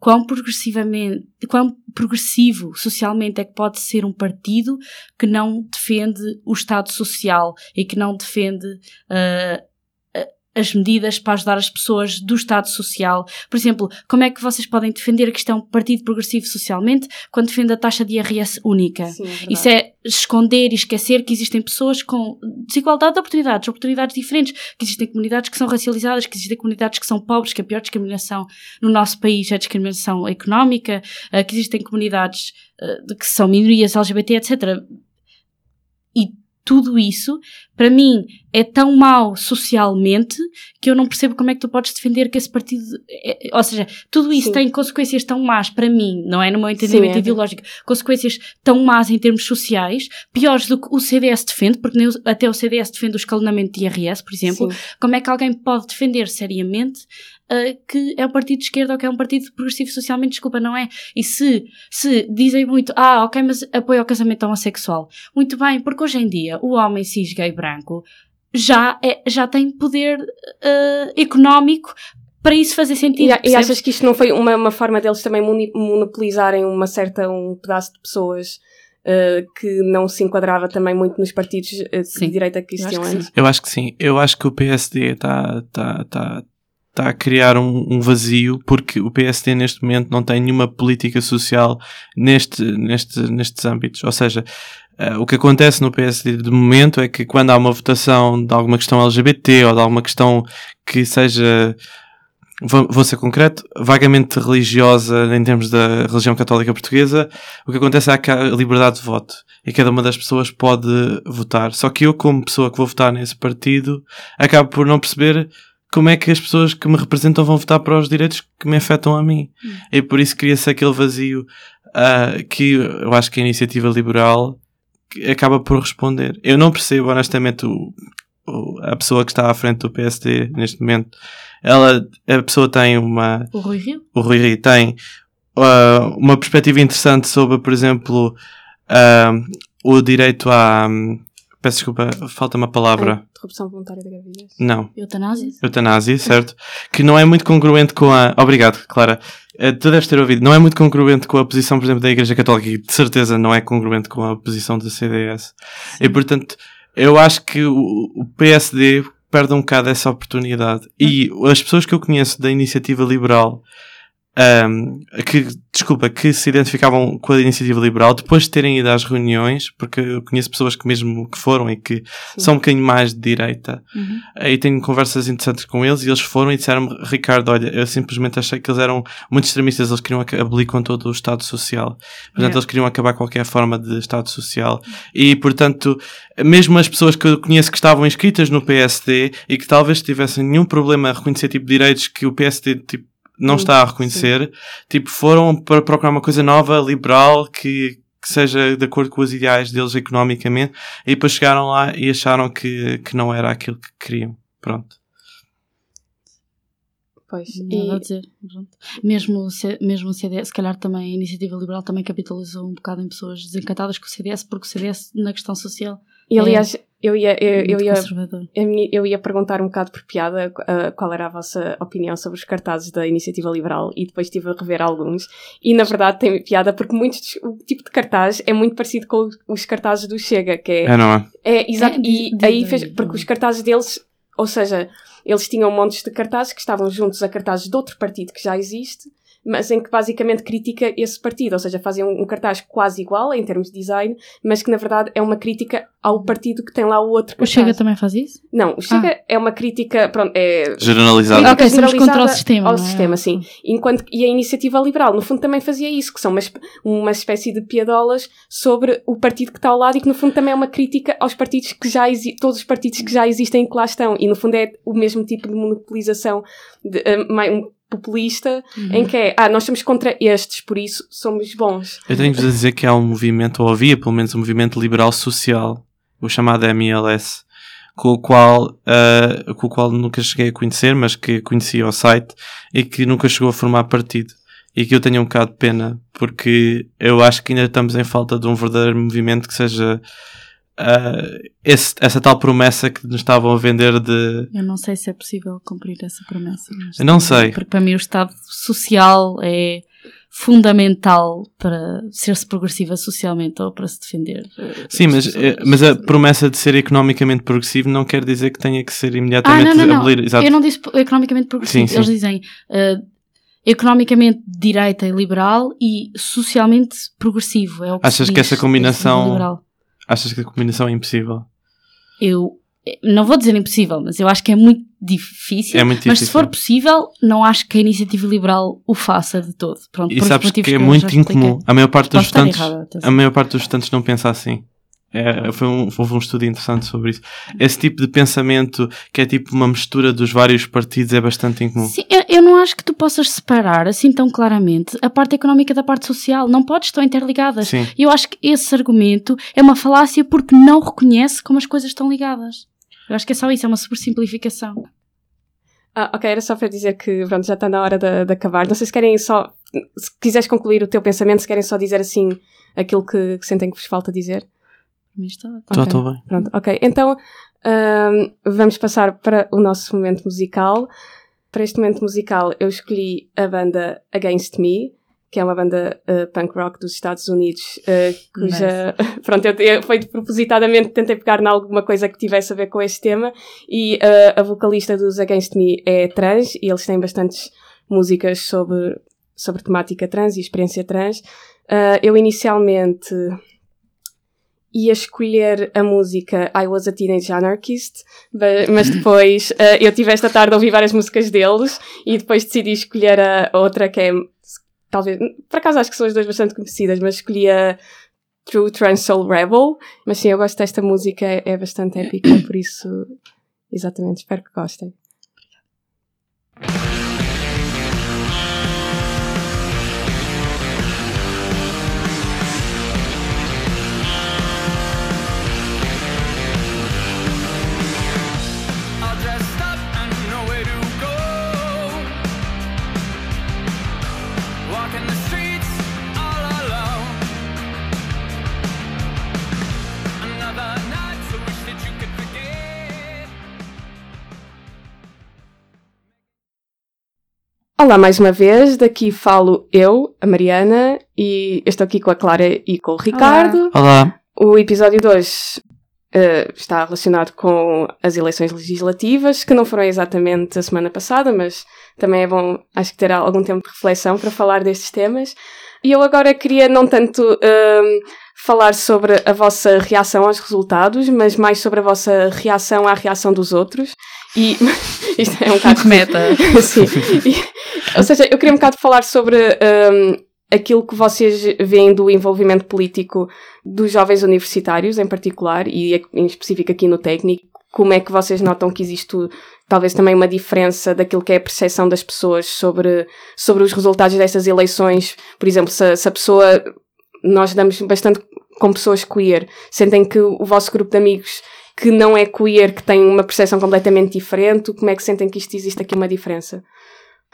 quão progressivamente, quão progressivo socialmente é que pode ser um partido que não defende o Estado Social e que não defende uh, as medidas para ajudar as pessoas do Estado Social. Por exemplo, como é que vocês podem defender que isto é um partido progressivo socialmente quando defende a taxa de IRS única? Sim, é Isso é esconder e esquecer que existem pessoas com desigualdade de oportunidades, oportunidades diferentes, que existem comunidades que são racializadas, que existem comunidades que são pobres, que a pior discriminação no nosso país é a discriminação económica, eh, que existem comunidades eh, que são minorias LGBT, etc. Tudo isso, para mim, é tão mau socialmente que eu não percebo como é que tu podes defender que esse partido. É, ou seja, tudo isso Sim. tem consequências tão más para mim, não é? No meu entendimento Sim, é. ideológico, consequências tão más em termos sociais, piores do que o CDS defende, porque nem até o CDS defende o escalonamento de IRS, por exemplo. Sim. Como é que alguém pode defender seriamente ah, que é um partido de esquerda ou que é um partido progressivo socialmente? Desculpa, não é? E se, se dizem muito, ah, ok, mas apoio ao casamento homossexual. Muito bem, porque hoje em dia o homem cis gay branco já, é, já tem poder ah, económico para isso fazer sentido. E, a- e achas que isto não foi uma, uma forma deles também monopolizarem uma certa, um pedaço de pessoas eh, que não se enquadrava também muito nos partidos Sim. de direita que existiam antes? Eu acho que sim. Eu acho que o PSD está tá, tá, tá a criar um, um vazio porque o PSD neste momento não tem nenhuma política social neste, neste, nestes âmbitos. Ou seja, eh, o que acontece no PSD de momento é que quando há uma votação de alguma questão LGBT ou de alguma questão que seja, vou, vou ser concreto, vagamente religiosa em termos da religião católica portuguesa, o que acontece é que há liberdade de voto e cada uma das pessoas pode votar. Só que eu, como pessoa que vou votar nesse partido, acabo por não perceber como é que as pessoas que me representam vão votar para os direitos que me afetam a mim. E por isso cria-se aquele vazio ah, que eu acho que a iniciativa liberal acaba por responder. Eu não percebo, honestamente, o, o- a pessoa que está à frente do PSD neste momento. Ela, a pessoa tem uma, O Rui Rio? o Rui Rio tem ah, uma perspectiva interessante sobre, por exemplo, ah, o direito à. Peço desculpa, falta uma palavra. Interrupção voluntária da gravidez. Não, Eutanásia? eutanásia, certo? Que não é muito congruente com a. Obrigado, Clara. Eh, Tu deves ter ouvido. Não é muito congruente com a posição, por exemplo, da Igreja Católica e de certeza não é congruente com a posição da CDS. E portanto, eu acho que o, o PSD perde um bocado essa oportunidade. E as pessoas que eu conheço da iniciativa liberal, ahm, que, desculpa, que se identificavam com a iniciativa liberal, depois de terem ido às reuniões, porque eu conheço pessoas que mesmo que foram e que são um bocadinho mais de direita, Uhum. Aí tenho conversas interessantes com eles e eles foram e disseram-me, Ricardo, olha, eu simplesmente achei que eles eram muito extremistas, eles queriam abolir com todo o Estado Social. Portanto, Yeah. eles queriam acabar qualquer forma de Estado Social. E, portanto, mesmo as pessoas que eu conheço que estavam inscritas no PSD e que talvez tivessem nenhum problema a reconhecer tipo direitos que o PSD tipo, não Sim, está a reconhecer, tipo, foram para procurar uma coisa nova, liberal, que, que seja de acordo com os ideais deles economicamente, e depois chegaram lá e acharam que, que não era aquilo que queriam. Pronto. Pois. Nada a E, dizer. Pronto. Mesmo, mesmo o CDS, se calhar também a iniciativa liberal também capitalizou um bocado em pessoas desencantadas com o CDS, porque o CDS, na questão social, e aliás, eu ia, eu, eu ia Eu ia perguntar um bocado por piada uh, qual era a vossa opinião sobre os cartazes da Iniciativa Liberal e depois estive a rever alguns. E na verdade tem piada porque muitos, o tipo de cartaz é muito parecido com os cartazes do Chega, que é. É, não é? É, exato. É, e de- de- aí fez. de- Porque os cartazes deles, ou seja, eles tinham montes de cartazes que estavam juntos a cartazes de outro partido que já existe. Mas em que basicamente critica esse partido, ou seja, fazem um, um cartaz quase igual em termos de design, mas que na verdade é uma crítica ao partido que tem lá o outro O cartaz. Chega também faz isso? Não, o Chega é uma crítica, pronto, é Generalizado. Ok, estamos generalizada contra o sistema, Ao é? sistema, sim. Enquanto, e a iniciativa liberal, no fundo, também fazia isso, que são uma, uma espécie de piadolas sobre o partido que está ao lado e que, no fundo, também é uma crítica aos partidos que já existem, todos os partidos que já existem e que lá estão. E, no fundo, é o mesmo tipo de monopolização de, eh, um populista, Uhum. em que é, ah, nós estamos contra estes, por isso somos bons. Eu tenho-vos a dizer que há um movimento, ou havia pelo menos um movimento liberal social, o chamado MLS, com o qual, ah, com o qual nunca cheguei a conhecer, mas que conheci ao site e que nunca chegou a formar partido. E que eu tenho um bocado de pena, porque eu acho que ainda estamos em falta de um verdadeiro movimento que seja ah, esse- essa tal promessa que nos estavam a vender de. Eu não sei se é possível cumprir essa promessa. mas- Eu não sei. Porque para mim o Estado social é fundamental para ser-se progressiva socialmente ou para se defender. eh, Sim, as mas, pessoas. eh, mas a promessa de ser economicamente progressivo não quer dizer que tenha que ser Ah, imediatamente não, não, não. abolir. Exato. Eu não disse economicamente progressivo. Sim, Eles sim. dizem eh, economicamente direita e liberal e socialmente progressivo. É o que Achas que essa combinação- desse liberal. Achas que a combinação é impossível? Eu não vou dizer impossível, mas eu acho que é muito difícil. É muito Mas se difícil. for possível, não acho que a iniciativa liberal o faça de todo. Pronto, E sabes que é já muito incomum. A maior parte dos estudantes, errada, a maior parte dos estudantes não pensa assim. É, foi um, houve um estudo interessante sobre isso. Esse tipo de pensamento, que é tipo uma mistura dos vários partidos, é bastante incomum. Sim, eu, eu não acho que tu possas separar assim tão claramente a parte económica da parte social. Não podes, estão interligadas. Sim. E eu acho que esse argumento é uma falácia porque não reconhece como as coisas estão ligadas. Eu acho que é só isso, é uma supersimplificação. Ah, ok, era só para dizer que pronto, já está na hora de, de acabar. Não sei se querem só. Se quiseres concluir o teu pensamento, se querem só dizer assim aquilo que, que sentem que vos falta dizer. Para mim está ótimo. Já Ok. estou bem. Pronto, ok. Então vamos passar para o nosso momento musical. Para este momento musical, eu escolhi a banda Against Me, que é uma banda ah, punk rock dos Estados Unidos, ah, cuja. Pronto, eu, eu foi propositadamente tentei pegar em alguma coisa que tivesse a ver com este tema. E ah, a vocalista dos Against Me é trans e eles têm bastantes músicas sobre, sobre temática trans e experiência trans. Eu inicialmente ia escolher a música I Was a Teenage Anarchist, mas depois eh, eu tive esta tarde a ouvir várias músicas deles e depois decidi escolher a outra que é talvez, por acaso acho que são as duas bastante conhecidas, mas escolhi a True Trans Soul Rebel, mas sim, eu gosto desta música, é bastante épica, por isso, exatamente, espero que gostem. Olá mais uma vez, daqui falo eu, a Mariana, e estou aqui com a Clara e com o Ricardo. Olá. O episódio 2 está relacionado com as eleições legislativas, que não foram exatamente a semana passada, mas também é bom, acho que ter algum tempo de reflexão para falar destes temas. E eu agora queria não tanto hum, falar sobre a vossa reação aos resultados, mas mais sobre a vossa reação à reação dos outros. E isto é um bocado Meta. Sim. E- ou seja, eu queria um bocado falar sobre hum, aquilo que vocês veem do envolvimento político dos jovens universitários, em particular, e em específico aqui no técnico. Como é que vocês notam que existe talvez também uma diferença daquilo que é a percepção das pessoas sobre, sobre os resultados destas eleições? Por exemplo, se, se a pessoa. Nós damos bastante com pessoas queer, sentem que o vosso grupo de amigos que não é queer, que tem uma percepção completamente diferente, como é que sentem que isto existe aqui uma diferença?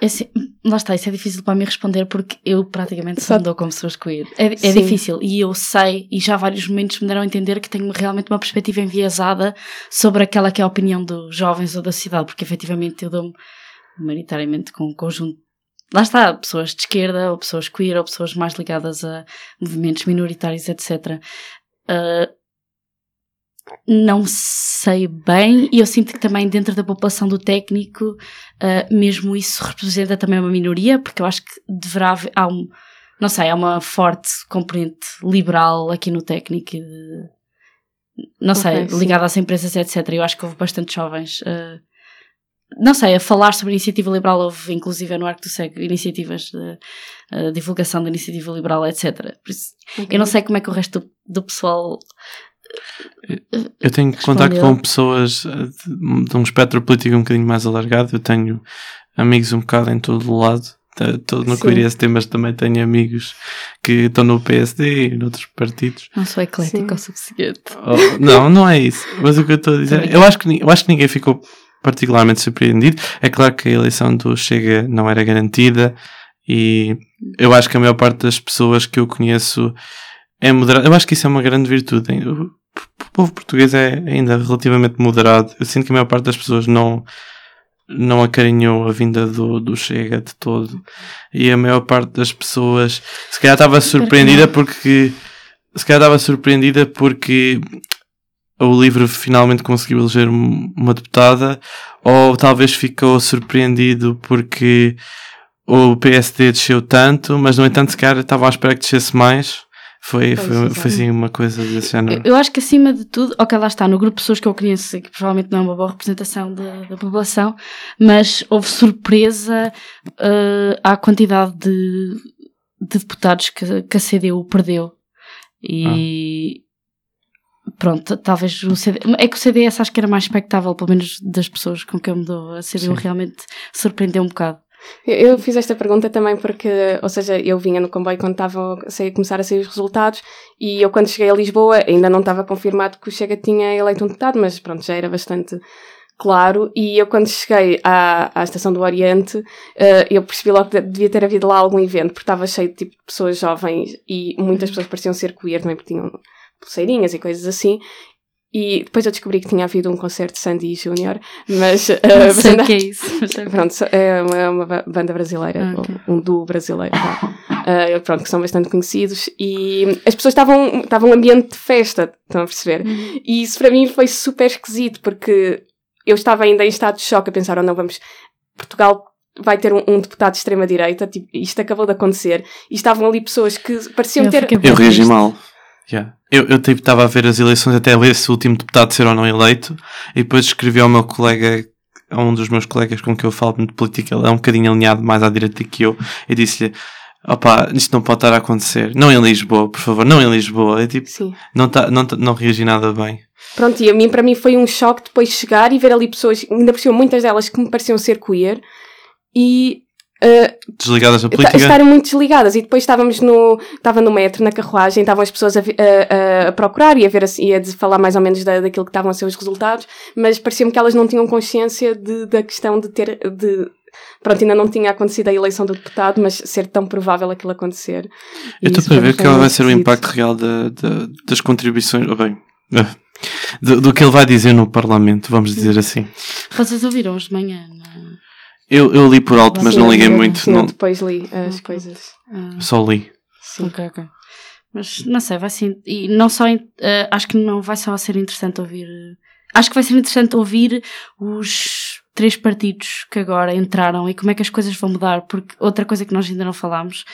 É assim, lá está, isso é difícil para mim responder porque eu praticamente só andou com pessoas queer. É, é difícil e eu sei, e já vários momentos me deram a entender que tenho realmente uma perspectiva enviesada sobre aquela que é a opinião dos jovens ou da cidade, porque efetivamente eu dou-me maioritariamente com um conjunto. Lá está, pessoas de esquerda, ou pessoas queer, ou pessoas mais ligadas a movimentos minoritários, etc. Ah, não sei bem, e eu sinto que também dentro da população do técnico, ah, mesmo isso representa também uma minoria, porque eu acho que deverá haver, há um, não sei, há uma forte componente liberal aqui no técnico, de- não sei, Ok, sim. ligada às empresas, etc. Eu acho que houve bastante jovens, ah, não sei, a falar sobre a iniciativa liberal, houve inclusive no Arco do Cego iniciativas de ah, divulgação da iniciativa liberal, etc. Por isso, eu não sei como é que o resto do, do pessoal Eu tenho Respondeu. contacto com pessoas eh, de, um espectro político um bocadinho mais alargado. Eu tenho amigos um bocado em todo o lado. Estou no. QRST, mas também tenho amigos que estão no PSD e noutros partidos. não sou eclética Sim. o suficiente. Oh, não, não é isso. Mas o que eu estou a dizer, eu acho, que, eu acho que ninguém ficou particularmente surpreendido. É claro que a eleição do Chega não era garantida e eu acho que a maior parte das pessoas que eu conheço é moderada. Eu acho que isso é uma grande virtude. Povo português é ainda relativamente moderado. Eu sinto que a maior parte das pessoas não não acarinhou a vinda do, do Chega de todo. E a maior parte das pessoas se calhar estava surpreendida porque se calhar estava surpreendida porque o livro finalmente conseguiu eleger um- uma deputada, ou talvez ficou surpreendido porque o PSD desceu tanto, mas no entanto, se calhar estava à espera que descesse mais. Foi, Pois, foi, foi assim uma coisa desse género. Eu acho que acima de tudo, ok, lá está, no grupo de pessoas que eu conheço, que provavelmente não é uma boa representação da, da população, mas houve surpresa eh, à quantidade de, de deputados que, que a CDU perdeu. E pronto, talvez o CD. É que o CDS acho que era mais expectável, pelo menos das pessoas com quem eu me dou. A CDU Sim. realmente surpreendeu um bocado. Eu fiz esta pergunta também porque, ou seja, eu vinha no comboio quando estavam a começar a sair os resultados e eu quando cheguei a Lisboa ainda não estava confirmado que o Chega tinha eleito um deputado, mas pronto, já era bastante claro. E eu quando cheguei à, à Estação do Oriente, eh, eu percebi logo que devia ter havido lá algum evento, porque estava cheio de tipo, pessoas jovens e muitas pessoas pareciam ser queer também, porque tinham pulseirinhas e coisas assim. E depois eu descobri que tinha havido um concerto de Sandy Júnior, mas... eh, Não sei o que é isso. mas Pronto, é uma, é uma ba- banda brasileira, Ah, ok. um duo brasileiro. Ah, pronto, que são bastante conhecidos e as pessoas estavam estavam um ambiente de festa, estão a perceber? Uhum. E isso para mim foi super esquisito porque eu estava ainda em estado de choque a pensar, oh não, vamos, Portugal vai ter um, um deputado de extrema-direita, tipo, isto acabou de acontecer, e estavam ali pessoas que pareciam Eu ter... Eu reagi mal. Yeah. Eu, eu tipo, estava a ver as eleições até ler se o último deputado ser ou não eleito e depois escrevi ao meu colega, a um dos meus colegas com que eu falo muito de política, ele é um bocadinho alinhado mais à direita que eu, e disse-lhe: opá, isto não pode estar a acontecer. Não em Lisboa, por favor, não em Lisboa. Eu, tipo, Sim. não, tá, não, não reagi nada bem. Pronto, e a mim, para mim foi um choque depois chegar e ver ali pessoas, ainda por cima muitas delas que me pareciam ser queer, e Desligadas da Ta- política. estarem muito desligadas e depois estávamos no estava no metro na carruagem estavam as pessoas a, a- a- procurar e a ver assim, e a falar mais ou menos da, daquilo que estavam a ser os resultados mas parecia-me que elas não tinham consciência de, da questão de ter de pronto ainda não tinha acontecido a eleição do deputado mas ser tão provável aquilo acontecer Eu estou para ver foi qual vai ser o impacto real da, da- das contribuições. ou bem, ah, do, do que ele vai dizer no Parlamento, vamos dizer assim. Vocês ouviram hoje de manhã? Eu, eu li por alto, mas não liguei muito. eu Não, depois li as coisas Ah. só li. sim Ok, ok. Mas não sei, vai ser. E não só. eh, acho que não vai só ser interessante ouvir. acho que vai ser interessante ouvir os três partidos que agora entraram e como é que as coisas vão mudar, porque outra coisa que nós ainda não falámos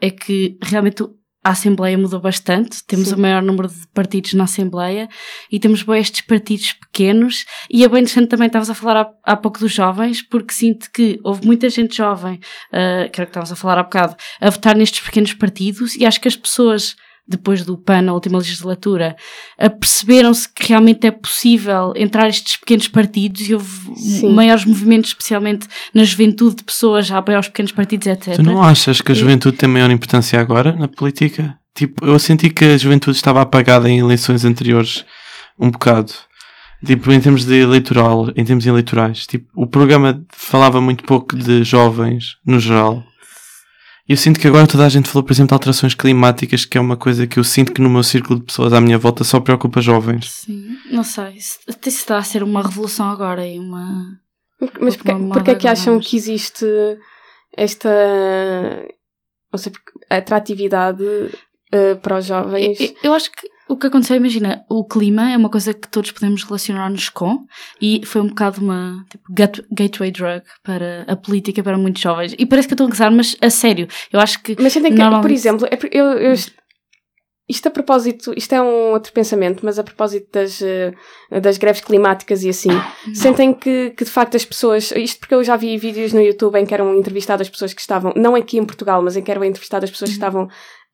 é que realmente a Assembleia mudou bastante. Temos Sim. o maior número de partidos na Assembleia e temos bem estes partidos pequenos. E é bem interessante também, estavas a falar há, há pouco dos jovens, porque sinto que houve muita gente jovem, eh, que era o que estavas a falar há bocado, a votar nestes pequenos partidos e acho que as pessoas, depois do PAN na última legislatura, aperceberam-se que realmente é possível entrar estes pequenos partidos e houve Sim. maiores movimentos, especialmente na juventude de pessoas a apoiar os pequenos partidos, etc. Tu não achas que a juventude tem maior importância agora na política? Tipo, eu senti que a juventude estava apagada em eleições anteriores um bocado. Tipo, em termos de eleitoral, em termos eleitorais. Tipo, o programa falava muito pouco de jovens, no geral. E eu sinto que agora toda a gente falou, por exemplo, de alterações climáticas, que é uma coisa que eu sinto que no meu círculo de pessoas à minha volta só preocupa jovens. Sim, não sei. se está a ser uma revolução agora e uma. Mas moda porquê é que acham que existe esta sei, porque- atratividade eh, para os jovens? Eu, eu acho que o que aconteceu, imagina, o clima é uma coisa que todos podemos relacionar-nos com e foi um bocado uma tipo, gat- gateway drug para a política para muitos jovens. E parece que eu estou a gozar, mas a sério, eu acho que. Mas sentem que, por Normalmente- exemplo, é por- eu, eu- isto a propósito, isto é um outro pensamento, mas a propósito das, eh, das greves climáticas e assim, sentem que, que de facto as pessoas, isto porque eu já vi vídeos no YouTube em que eram entrevistadas pessoas que estavam, não aqui em Portugal, mas em que eram entrevistadas pessoas que estavam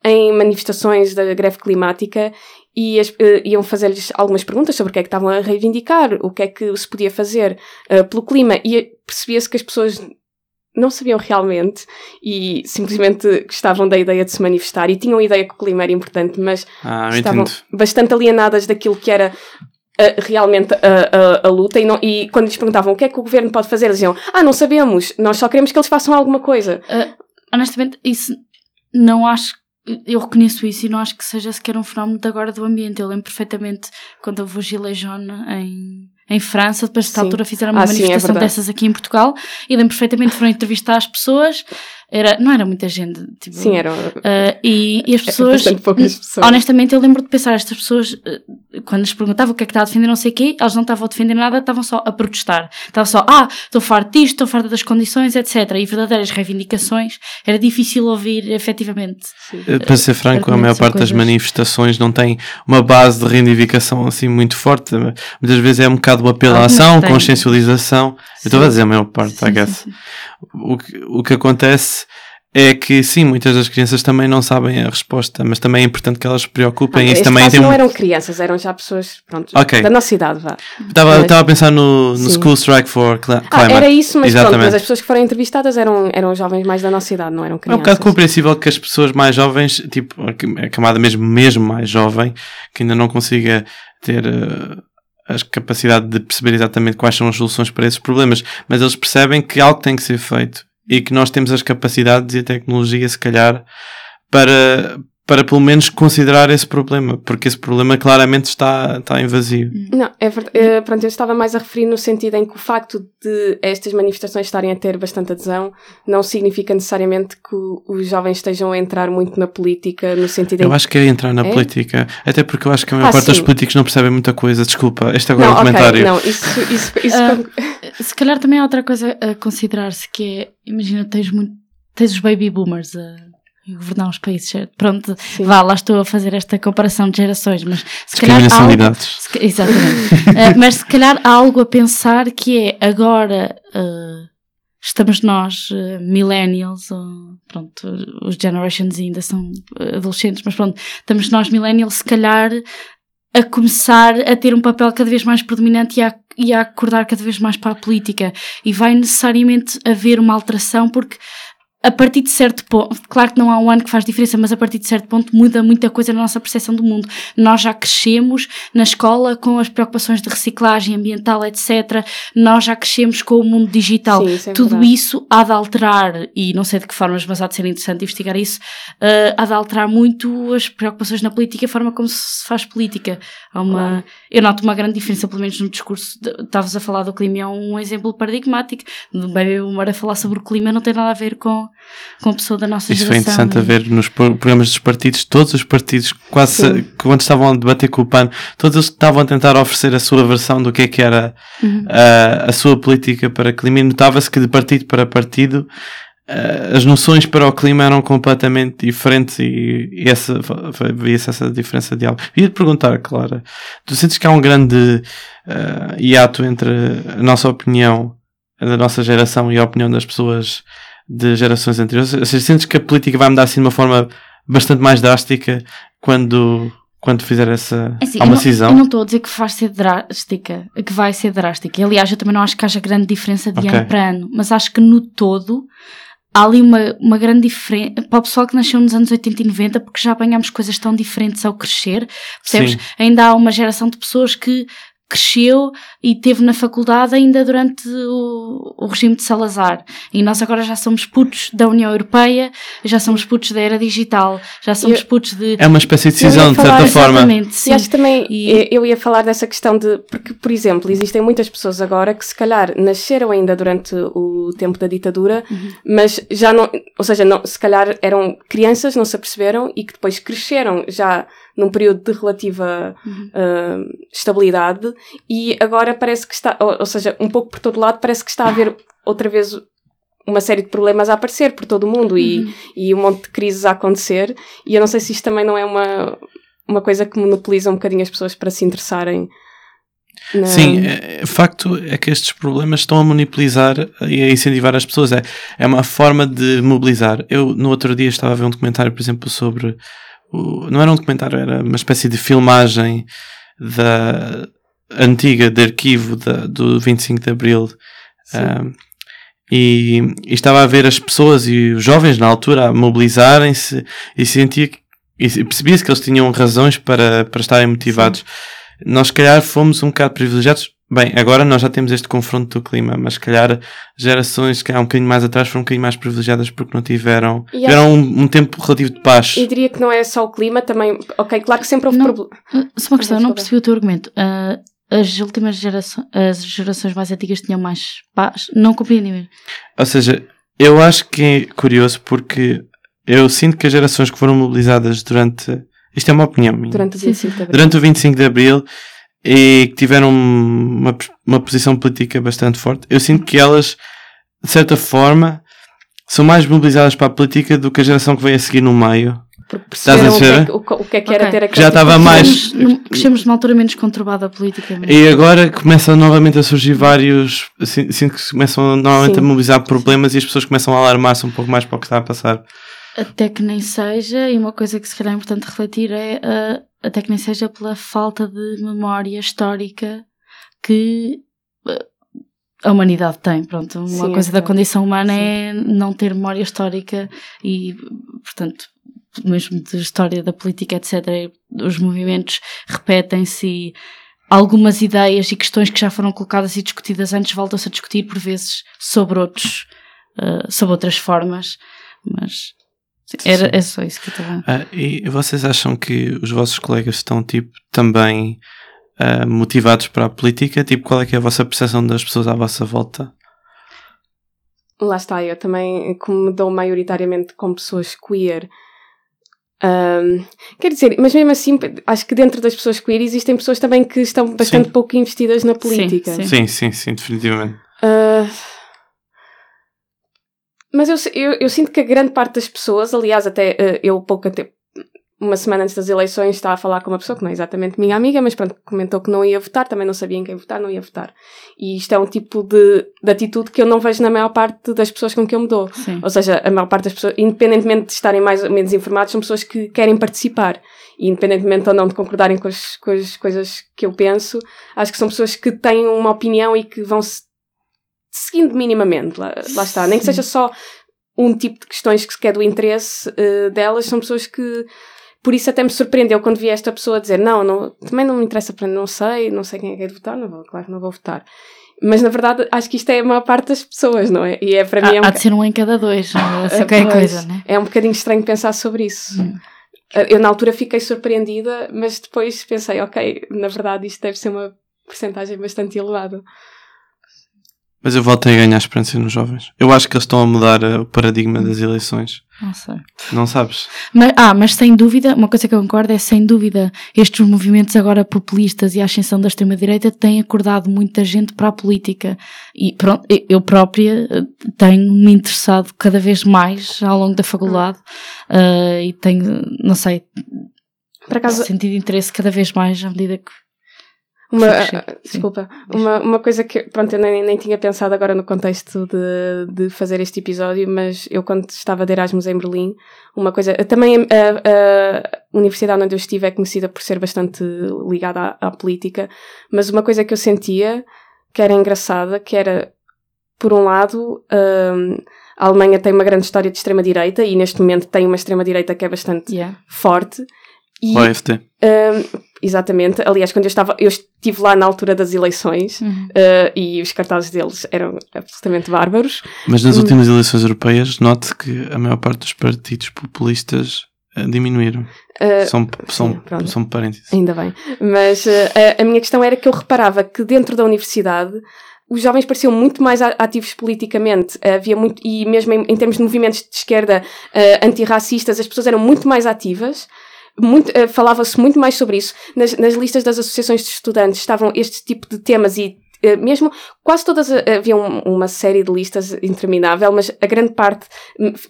em manifestações da greve climática e as- eh, iam fazer-lhes algumas perguntas sobre o que é que estavam a reivindicar, o que é que se podia fazer eh, pelo clima e percebia-se que as pessoas não sabiam realmente e simplesmente gostavam da ideia de se manifestar e tinham a ideia que o clima era importante, mas Ah, estavam entendo. bastante alienadas daquilo que era ah, realmente a, a- a luta e, não- e quando lhes perguntavam o que é que o governo pode fazer, eles diziam, ah, não sabemos, nós só queremos que eles façam alguma coisa. honestamente, isso não acho. Eu reconheço isso e não acho que seja sequer um fenómeno de agora do ambiente. Eu lembro perfeitamente quando houve o Gilet jaune em, em França, depois desta Sim. altura fizeram uma Ah, sim, é manifestação dessas aqui em Portugal e lembro perfeitamente foram entrevistar as pessoas. Era, não era muita gente. Tipo, Sim, eram ah, e, e as pessoas. poucas pessoas. Honestamente, eu lembro de pensar, estas pessoas, eh, quando lhes perguntavam o que é que está a defender, não sei o quê, elas não estavam a defender nada, estavam só a protestar. Estavam só, ah, estou farto disto, estou farta das condições, etc. E verdadeiras reivindicações era difícil ouvir efetivamente. Eh, Para ser franco, a maior parte das coisas. manifestações não tem uma base de reivindicação assim muito forte. Muitas vezes é um bocado uma apelo à Algumas ação, têm. consciencialização. Eu estou a dizer a maior parte, I Sim, guess. sim, sim. O que, o que acontece é que sim, muitas das crianças também não sabem a resposta, mas também é importante que elas se preocupem. Ah, Isso também caso tem não eram crianças, eram já pessoas, pronto, Ok. da nossa idade, vá. Estava mas- estava a pensar no, no. School Strike for Ah, Climate. era isso, mas pronto, mas as pessoas que foram entrevistadas eram, eram jovens mais da nossa idade, não eram É um crianças. bocado compreensível que as pessoas mais jovens, tipo, a camada mesmo, mesmo mais jovem, que ainda não consiga ter eh, a capacidade de perceber exatamente quais são as soluções para esses problemas, mas eles percebem que algo tem que ser feito e que nós temos as capacidades e a tecnologia, se calhar, para, para pelo menos considerar esse problema, porque esse problema claramente está, está em vazio. Não, é verdade. Eh, pronto, eu estava mais a referir no sentido em que o facto de estas manifestações estarem a ter bastante adesão não significa necessariamente que os jovens estejam a entrar muito na política, no sentido em Eu acho que é entrar na É? política, até porque eu acho que a maior Ah, parte dos sim. políticos não percebem muita coisa. Desculpa, este agora é Não, um ok, comentário. não, isso, isso, isso Ah, Se calhar também há outra coisa a considerar-se que é, imagina, tens, muito, tens os baby boomers a governar os países? Pronto, Sim. vá, lá estou a fazer esta comparação de gerações, mas se calhar algo, se exatamente. Ah, mas se calhar há algo a pensar que é agora ah, estamos nós, ah, millennials, ou, pronto, os generations ainda são adolescentes, mas pronto, estamos nós millennials se calhar a começar a ter um papel cada vez mais predominante e a, e a acordar cada vez mais para a política. E vai necessariamente haver uma alteração porque a partir de certo ponto, claro que não há um ano que faz diferença, mas a partir de certo ponto muda muita coisa na nossa percepção do mundo. Nós já crescemos na escola com as preocupações de reciclagem ambiental, etc. Nós já crescemos com o mundo digital. Sim, isso é Tudo verdade. isso há de alterar, e não sei de que formas, mas há de ser interessante investigar isso, eh, há de alterar muito as preocupações na política, a forma como se faz política. Há uma. Eu noto uma grande diferença, pelo menos no discurso. Estavas a falar do clima, é um exemplo paradigmático. Do Baby Boomer a falar sobre o clima não tem nada a ver com, com a pessoa da nossa Isso foi geração. interessante a e- ver nos pro- programas dos partidos, todos os partidos, quase Sim. quando estavam a debater com o PAN, todos eles estavam a tentar oferecer a sua versão do que é que era Uhum. a, a sua política para clima e notava-se que de partido para partido eh, as noções para o clima eram completamente diferentes e, e essa, foi- via-se essa diferença de algo. Ia-te perguntar, Clara, tu sentes que há um grande eh, hiato entre a nossa opinião, a da nossa geração e a opinião das pessoas de gerações anteriores? Ou seja, sentes que a política vai mudar assim de uma forma bastante mais drástica quando, quando fizer essa É assim, eu uma não- cisão? Eu não estou a dizer que vai ser drástica, que vai ser drástica. Aliás, eu também não acho que haja grande diferença de Ok. ano para ano, mas acho que no todo há ali uma, uma grande diferença para o pessoal que nasceu nos anos 80 e 90, porque já apanhamos coisas tão diferentes ao crescer, percebes? Sim. Ainda há uma geração de pessoas que cresceu e teve na faculdade ainda durante o, o regime de Salazar. E nós agora já somos putos da União Europeia, já somos putos da era digital, já somos Eu- putos de. É uma espécie de Eu ia cisão, de certa forma. Exatamente, sim. E acho também E- eu ia falar dessa questão de. Porque, por exemplo, existem muitas pessoas agora que se calhar nasceram ainda durante o tempo da ditadura, Uhum. mas já não. Ou seja, não, se calhar eram crianças, não se aperceberam e que depois cresceram já num período de relativa Uhum. ah, estabilidade e agora parece que está, ou, ou seja, um pouco por todo lado, parece que está a haver outra vez uma série de problemas a aparecer por todo o mundo e, Uhum. e um monte de crises a acontecer e eu não sei se isto também não é uma, uma coisa que monopoliza um bocadinho as pessoas para se interessarem na... Sim, é, facto é que estes problemas estão a monopolizar e a incentivar as pessoas. É, é uma forma de mobilizar. Eu, no outro dia, estava a ver um documentário, por exemplo, sobre. O, não era um documentário, era uma espécie de filmagem da antiga, de arquivo da, do 25 de Abril. Sim. Um, e, e estava a ver as pessoas e os jovens na altura a mobilizarem-se e sentia que, e percebia-se que eles tinham razões para, para estarem motivados. Nós, se calhar, fomos um bocado privilegiados. Bem, agora nós já temos este confronto do clima, mas se calhar gerações que há um bocadinho mais atrás foram um bocadinho mais privilegiadas porque não tiveram, E tiveram um, um tempo relativo de paz. Eu diria que não é só o clima, também. Ok, claro que sempre houve problemas. Uh, Só uma questão, eu não percebi o teu argumento. Ah, as últimas gerações, as gerações mais antigas tinham mais paz? Não compreendi mesmo. Ou seja, eu acho que é curioso porque eu sinto que as gerações que foram mobilizadas durante. Isto é uma opinião minha. Durante o Sim, 25 de Abril. durante o 25 de Abril e que tiveram uma, uma posição política bastante forte, eu sinto que elas, de certa forma, são mais mobilizadas para a política do que a geração que veio a seguir no meio. Porque Estás a perceberam o que, é o, o que é que era Ok. ter aquele Já estava mais- Crescemos num- Crescemos numa altura menos conturbada politicamente. E agora começam novamente a surgir vários. sin- Sinto que se começam novamente Sim. a mobilizar problemas e as pessoas começam a alarmar-se um pouco mais para o que está a passar. Até que nem seja, e uma coisa que se calhar é importante refletir é ah, até que nem seja pela falta de memória histórica que ah, a humanidade tem. Pronto, uma Sim, é coisa da verdade. condição humana Sim. é não ter memória histórica e, portanto, mesmo de história da política, etc. Os movimentos repetem-se e algumas ideias e questões que já foram colocadas e discutidas antes voltam-se a discutir por vezes sobre outros, ah, sobre outras formas, mas era, é só isso que eu estava. Ah, e vocês acham que os vossos colegas estão, tipo, também ah, motivados para a política? Tipo, qual é que é a vossa percepção das pessoas à vossa volta? Lá está, eu também, como me dou maioritariamente com pessoas queer. ahm, quer dizer, mas mesmo assim, acho que dentro das pessoas queer existem pessoas também que estão bastante Sim. pouco investidas na política. sim. Sim, sim, sim, definitivamente. Ah, mas eu, eu, eu sinto que a grande parte das pessoas, aliás, até ah, eu pouco até uma semana antes das eleições estava a falar com uma pessoa que não é exatamente minha amiga, mas pronto, comentou que não ia votar, também não sabia em quem votar, não ia votar. E isto é um tipo de, de atitude que eu não vejo na maior parte das pessoas com quem eu me dou. Sim. Ou seja, a maior parte das pessoas, independentemente de estarem mais ou menos informados, são pessoas que querem participar. E independentemente ou não de concordarem com as, com as coisas que eu penso, acho que são pessoas que têm uma opinião e que vão se seguindo minimamente. Lá, lá está. Nem que seja só um tipo de questões que é do interesse eh, delas, são pessoas que. Por isso até me surpreendeu quando vi esta pessoa dizer não, não também não me interessa para não sei, não sei quem é que é de votar, não vou, claro que não vou votar. Mas na verdade acho que isto é a maior parte das pessoas, não é? E é para mim é um Há, há de ser um em cada dois, não é? Qualquer pois. coisa, né? É um bocadinho estranho pensar sobre isso. Hum. Eu na altura fiquei surpreendida, mas depois pensei, ok, na verdade isto deve ser uma porcentagem bastante elevada. Mas eu voltei a ganhar esperança nos jovens. Eu acho que eles estão a mudar eh, o paradigma das eleições. Não sei. Não sabes? Mas, ah, mas sem dúvida, uma coisa que eu concordo é sem dúvida, estes movimentos agora populistas e a ascensão da extrema-direita têm acordado muita gente para a política. E pronto, eu- própria eh, tenho-me interessado cada vez mais ao longo da faculdade eh, e tenho, não sei, Por acaso, sentido interesse cada vez mais à medida que. Uma, Sim, sim, ah, sim. desculpa, uma, uma coisa que, pronto, eu nem, nem tinha pensado agora no contexto de, de fazer este episódio, mas eu quando estava de Erasmus em Berlim, uma coisa, também a, a- a universidade onde eu estive é conhecida por ser bastante ligada à, à política, mas uma coisa que eu sentia que era engraçada, que era, por um lado, hum, a Alemanha tem uma grande história de extrema-direita e neste momento tem uma extrema-direita que é bastante Yeah. forte. E, O AFT. hum, exatamente. Aliás, quando eu estava, eu estive lá na altura das eleições Uhum. uh, e os cartazes deles eram absolutamente bárbaros. Mas nas Hum. últimas eleições europeias, note que a maior parte dos partidos populistas eh, diminuíram. Uh, são, são, pronto. são parênteses. Ainda bem. Mas uh, a, a minha questão era que eu reparava que dentro da universidade os jovens pareciam muito mais ativos politicamente. Havia muito, e mesmo em, em termos de movimentos de esquerda uh, antirracistas, as pessoas eram muito mais ativas. Eh, falava-se muito mais sobre isso. Nas, nas listas das associações de estudantes estavam este tipo de temas e eh, mesmo quase todas eh, havia um- uma série de listas interminável, mas a grande parte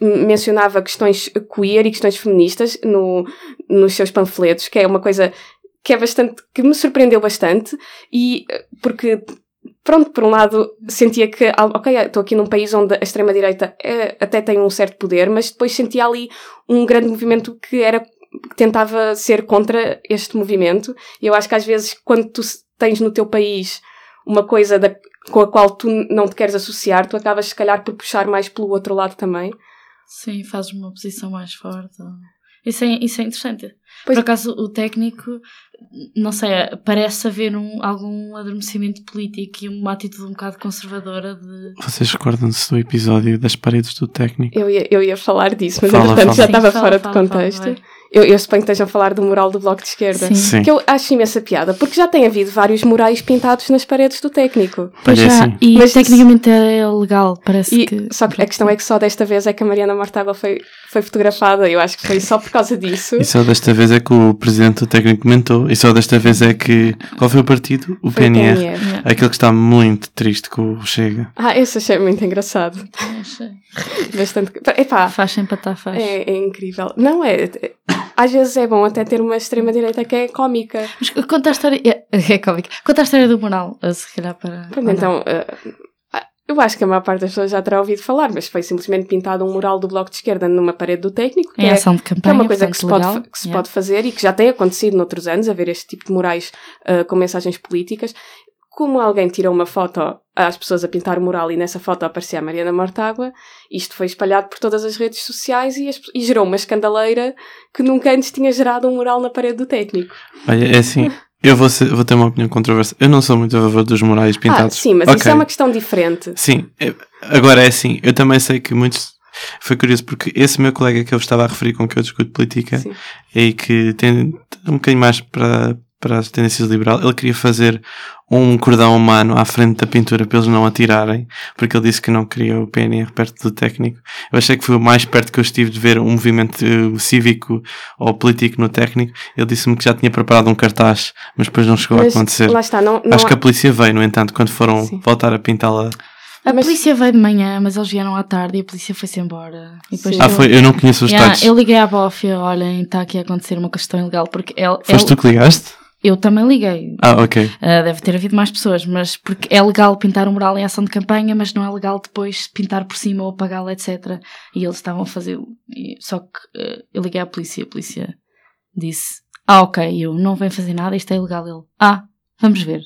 mencionava questões queer e questões feministas no, nos seus panfletos, que é uma coisa que é bastante, que me surpreendeu bastante e porque pronto, por um lado sentia que, ah, ok, estou aqui num país onde a extrema-direita é- até tem um certo poder, mas depois sentia ali um grande movimento que era tentava ser contra este movimento. E eu acho que às vezes, quando tu tens no teu país uma coisa da- com a qual tu não te queres associar, tu acabas, se calhar, por puxar mais pelo outro lado também. Sim, fazes uma posição mais forte. Isso é, isso é interessante. Pois- Por acaso, o técnico, não sei, parece haver um, algum adormecimento político e uma atitude um bocado conservadora de. Vocês recordam-se do episódio das paredes do técnico? Eu ia, eu ia falar disso, mas Fala, entretanto fala. já estava fora fala, de fala, contexto. Eu, eu suponho que estejam a falar do mural do Bloco de Esquerda. Sim. Sim. Que eu acho imensa piada, porque já tem havido vários murais pintados nas paredes do técnico. Pois Olha, já, assim. e Mas isso- tecnicamente é legal, parece E, que. só que a questão é que só desta vez é que a Mariana Mortágua foi, foi fotografada. Eu acho que foi só por causa disso. E só desta vez é que o presidente do técnico comentou. E só desta vez é que. Qual foi o partido? O Foi PNR. PNR. Yeah. Aquele que está muito triste com o Chega. Ah, esse achei muito engraçado. Achei. Bastante. Epá, Faz empatar, faz. é, é incrível. Não é. é- Às vezes é bom até ter uma extrema-direita que é cómica. Mas conta a história. É, é cómico. Conta a história do moral, a se calhar para. Pronto, então. eh, eu acho que a maior parte das pessoas já terá ouvido falar, mas foi simplesmente pintado um mural do Bloco de Esquerda numa parede do técnico. Que Em é, ação de que é campanha. uma coisa que se, pode, que se Yeah. pode fazer e que já tem acontecido noutros anos, haver este tipo de murais ah, com mensagens políticas. Como alguém tirou uma foto às pessoas a pintar o mural e nessa foto aparecia a Mariana Mortágua, isto foi espalhado por todas as redes sociais e, as e gerou uma escandaleira que nunca antes tinha gerado um mural na parede do técnico. Olha, é assim. Eu vou, ser- vou ter uma opinião controversa. Eu não sou muito a favor dos murais Ah, pintados. sim, mas isso Ok. é uma questão diferente. Sim, é- agora é assim, eu também sei que muitos. Foi curioso porque esse meu colega que eu estava a referir com que eu discuto política Sim. e que tem um bocadinho mais para, para as tendências liberal, ele queria fazer um cordão humano à frente da pintura para eles não atirarem, porque ele disse que não queria o PNR perto do técnico. Eu achei que foi o mais perto que eu estive de ver um movimento eh, cívico ou político no técnico. Ele disse-me que já tinha preparado um cartaz, mas depois não chegou Mas a acontecer. lá está, não, não Acho há- que a polícia veio, no entanto, quando foram Sim. voltar a pintá-la. A Mas- polícia veio de manhã, mas eles vieram à tarde e a polícia foi-se embora. E. Ah, eu- foi, eu não conheço os Yeah, detalhes. eu liguei à Bófia, olhem, está aqui a acontecer uma questão ilegal, porque ele, Foste tu que ligaste? Eu também liguei. Ah, ok. Ah, deve ter havido mais pessoas, mas porque é legal pintar um mural em ação de campanha, mas não é legal depois pintar por cima ou apagá-lo, etc. E eles estavam a fazê-lo. E- Só que ah, eu liguei à polícia, a polícia disse: Ah, ok, eu não venho fazer nada, isto é ilegal. Ele: Ah, vamos ver.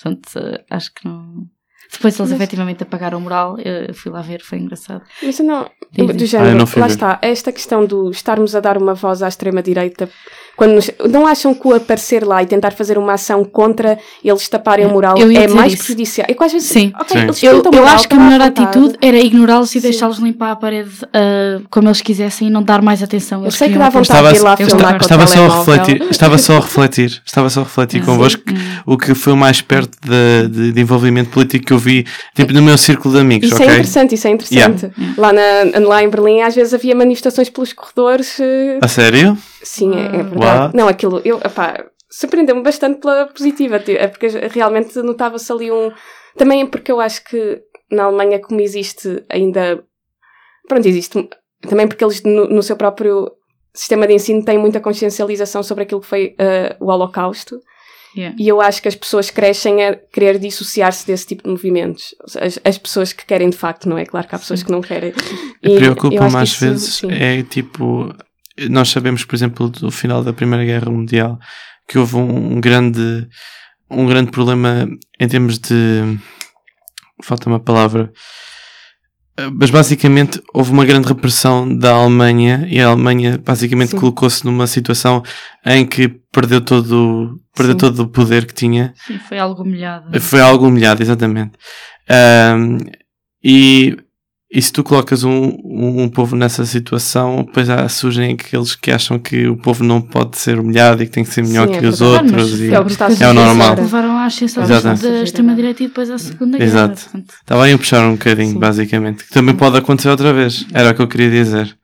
Portanto, ah, acho que não. Depois eles Mas- efetivamente apagaram o mural, eu fui lá ver, foi engraçado. Mas não, do Ah, género, eu não lá ver. está, esta questão do estarmos a dar uma voz à extrema-direita, quando nos- não acham que o aparecer lá e tentar fazer uma ação contra eles taparem o mural Eu ia é mais isso. prejudicial? É que às vezes, Sim. ok, Sim. eles Eu, eu acho que a melhor atitude era ignorá-los e deixá-los limpar a parede ah, como eles quisessem e não dar mais atenção. Eu Eles sei que dá vontade Estava, de ir lá eu filmar estava- com estava o só a refletir, estava só a refletir, estava só a refletir convosco Hum. o que foi o mais perto de, de- de envolvimento político que eu vi, tipo, no meu círculo de amigos, Isso ok? é interessante, isso é interessante. Lá, na, lá em Berlim, às vezes havia manifestações pelos corredores. eh, A sério? Sim, é, é verdade. What? Não, aquilo, eu, epá, surpreendeu-me bastante pela positiva, ti- é porque realmente notava-se ali um. Também é porque eu acho que na Alemanha, como existe ainda. Pronto, existe. Também porque eles, no, no seu próprio sistema de ensino, têm muita consciencialização sobre aquilo que foi eh, o Holocausto. Yeah. E eu acho que as pessoas crescem a querer dissociar-se desse tipo de movimentos. As, as pessoas que querem de facto, não é? Claro que há pessoas que não querem. E Preocupa-me às isso, vezes sim. é tipo, nós sabemos, por exemplo, do final da Primeira Guerra Mundial que houve um, um grande um grande problema em termos de falta uma palavra Uh, mas basicamente houve uma grande repressão da Alemanha e a Alemanha basicamente colocou-se numa situação em que perdeu todo perdeu Sim. todo o poder que tinha Sim, foi algo humilhado. foi algo humilhado, exatamente. Ahm, e, e se tu colocas um, um, um povo nessa situação, depois há, surgem aqueles que acham que o povo não pode ser humilhado e que tem que ser melhor Sim, que é os verdade. outros. e- é o que está a depois É o normal. Levaram à ascensão da extrema-direita e depois à Segunda Guerra. Exato. portanto. Estava aí a puxar um bocadinho, Sim. basicamente. Que também pode acontecer outra vez. Era o que eu queria dizer.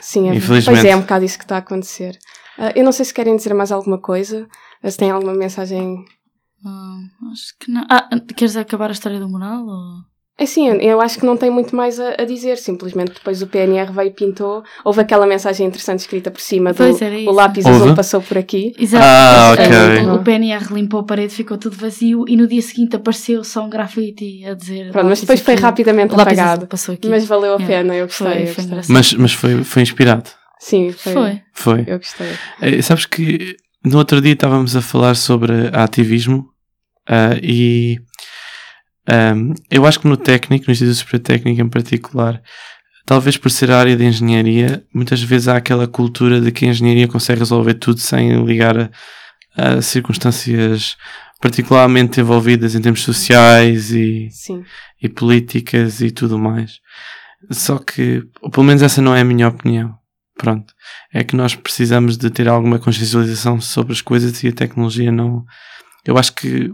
Sim, é. Infelizmente. Pois é, é um bocado isso que está a acontecer. Ah, eu não sei se querem dizer mais alguma coisa, se têm alguma mensagem. Ah, acho que não. Ah, queres acabar a história do mural? Ou... É sim, eu- acho que não tem muito mais a, a dizer, simplesmente depois o PNR veio e pintou. Houve aquela mensagem interessante escrita por cima do o lápis Houve? azul passou por aqui. Exato. Ah, Mas, ok. eh, O PNR limpou a parede, ficou tudo vazio e no dia seguinte apareceu só um grafite a dizer. Pronto, mas depois foi aqui. rapidamente apagado. passou aqui. Mas valeu a É. pena, eu gostei. Foi, eu gostei. Mas, mas foi, foi inspirado. Sim, foi. Foi. Foi. Eu gostei. Eh, Sabes que no outro dia estávamos a falar sobre ativismo ah, e ahm, eu acho que no técnico, no Instituto Superior Técnico em particular, talvez por ser a área de engenharia, muitas vezes há aquela cultura de que a engenharia consegue resolver tudo sem ligar a, a circunstâncias particularmente envolvidas em termos sociais e, Sim. e políticas e tudo mais. Só que, ou pelo menos essa não é a minha opinião. Pronto. É que nós precisamos de ter alguma consciencialização sobre as coisas e a tecnologia não. Eu acho que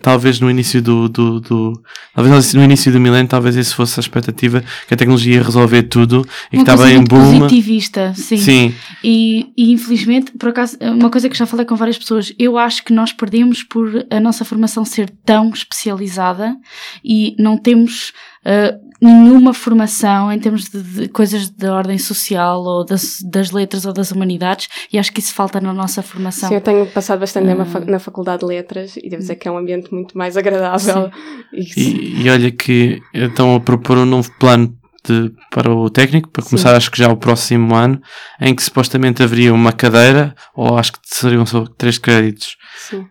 talvez no início do, do, do talvez no início do milénio talvez isso fosse a expectativa que a tecnologia ia resolver tudo e que estava em boom. positivista, sim. Sim, E, e infelizmente, por acaso, uma coisa que já falei com várias pessoas, eu acho que nós perdemos por a nossa formação ser tão especializada e não temos ah, nenhuma formação em termos de, de coisas de ordem social ou das, das letras ou das humanidades e acho que isso falta na nossa formação. Sim, eu tenho passado bastante tempo na na Faculdade de Letras e devo dizer que é um ambiente muito mais agradável. E E, olha que estão a propor um novo plano de- para o técnico, para começar Sim. acho que já o próximo ano, em que supostamente haveria uma cadeira, ou acho que seriam só três créditos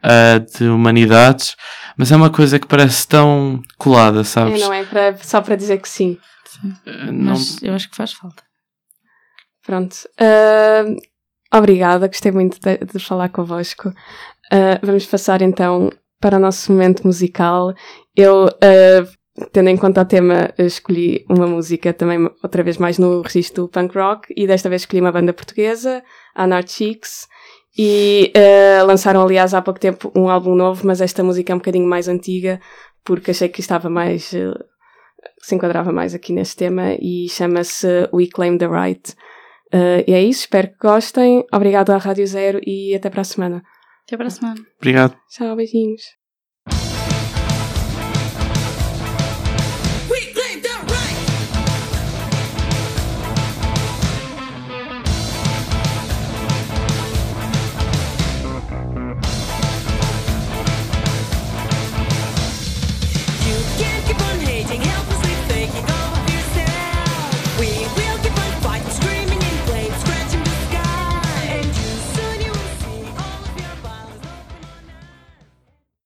ah, de humanidades, mas é uma coisa que parece tão colada, É, sabes? não é para- só para dizer que sim. Ah, não- Mas eu acho que faz falta. Pronto. Ah, obrigada, gostei muito de, de falar convosco. Ah, vamos passar então para o nosso momento musical. Eu, ah, tendo em conta o tema, escolhi uma música também, outra vez mais no registro do punk rock, e desta vez escolhi uma banda portuguesa, a Anarchics, e ah, lançaram, aliás, há pouco tempo um álbum novo, mas esta música é um bocadinho mais antiga, porque achei que estava mais. ah, se enquadrava mais aqui neste tema, e chama-se We Claim the Right. Uh, e é isso, espero que gostem. Obrigado à Rádio Zero e até para a semana. Até para a semana. Obrigado. Tchau, beijinhos.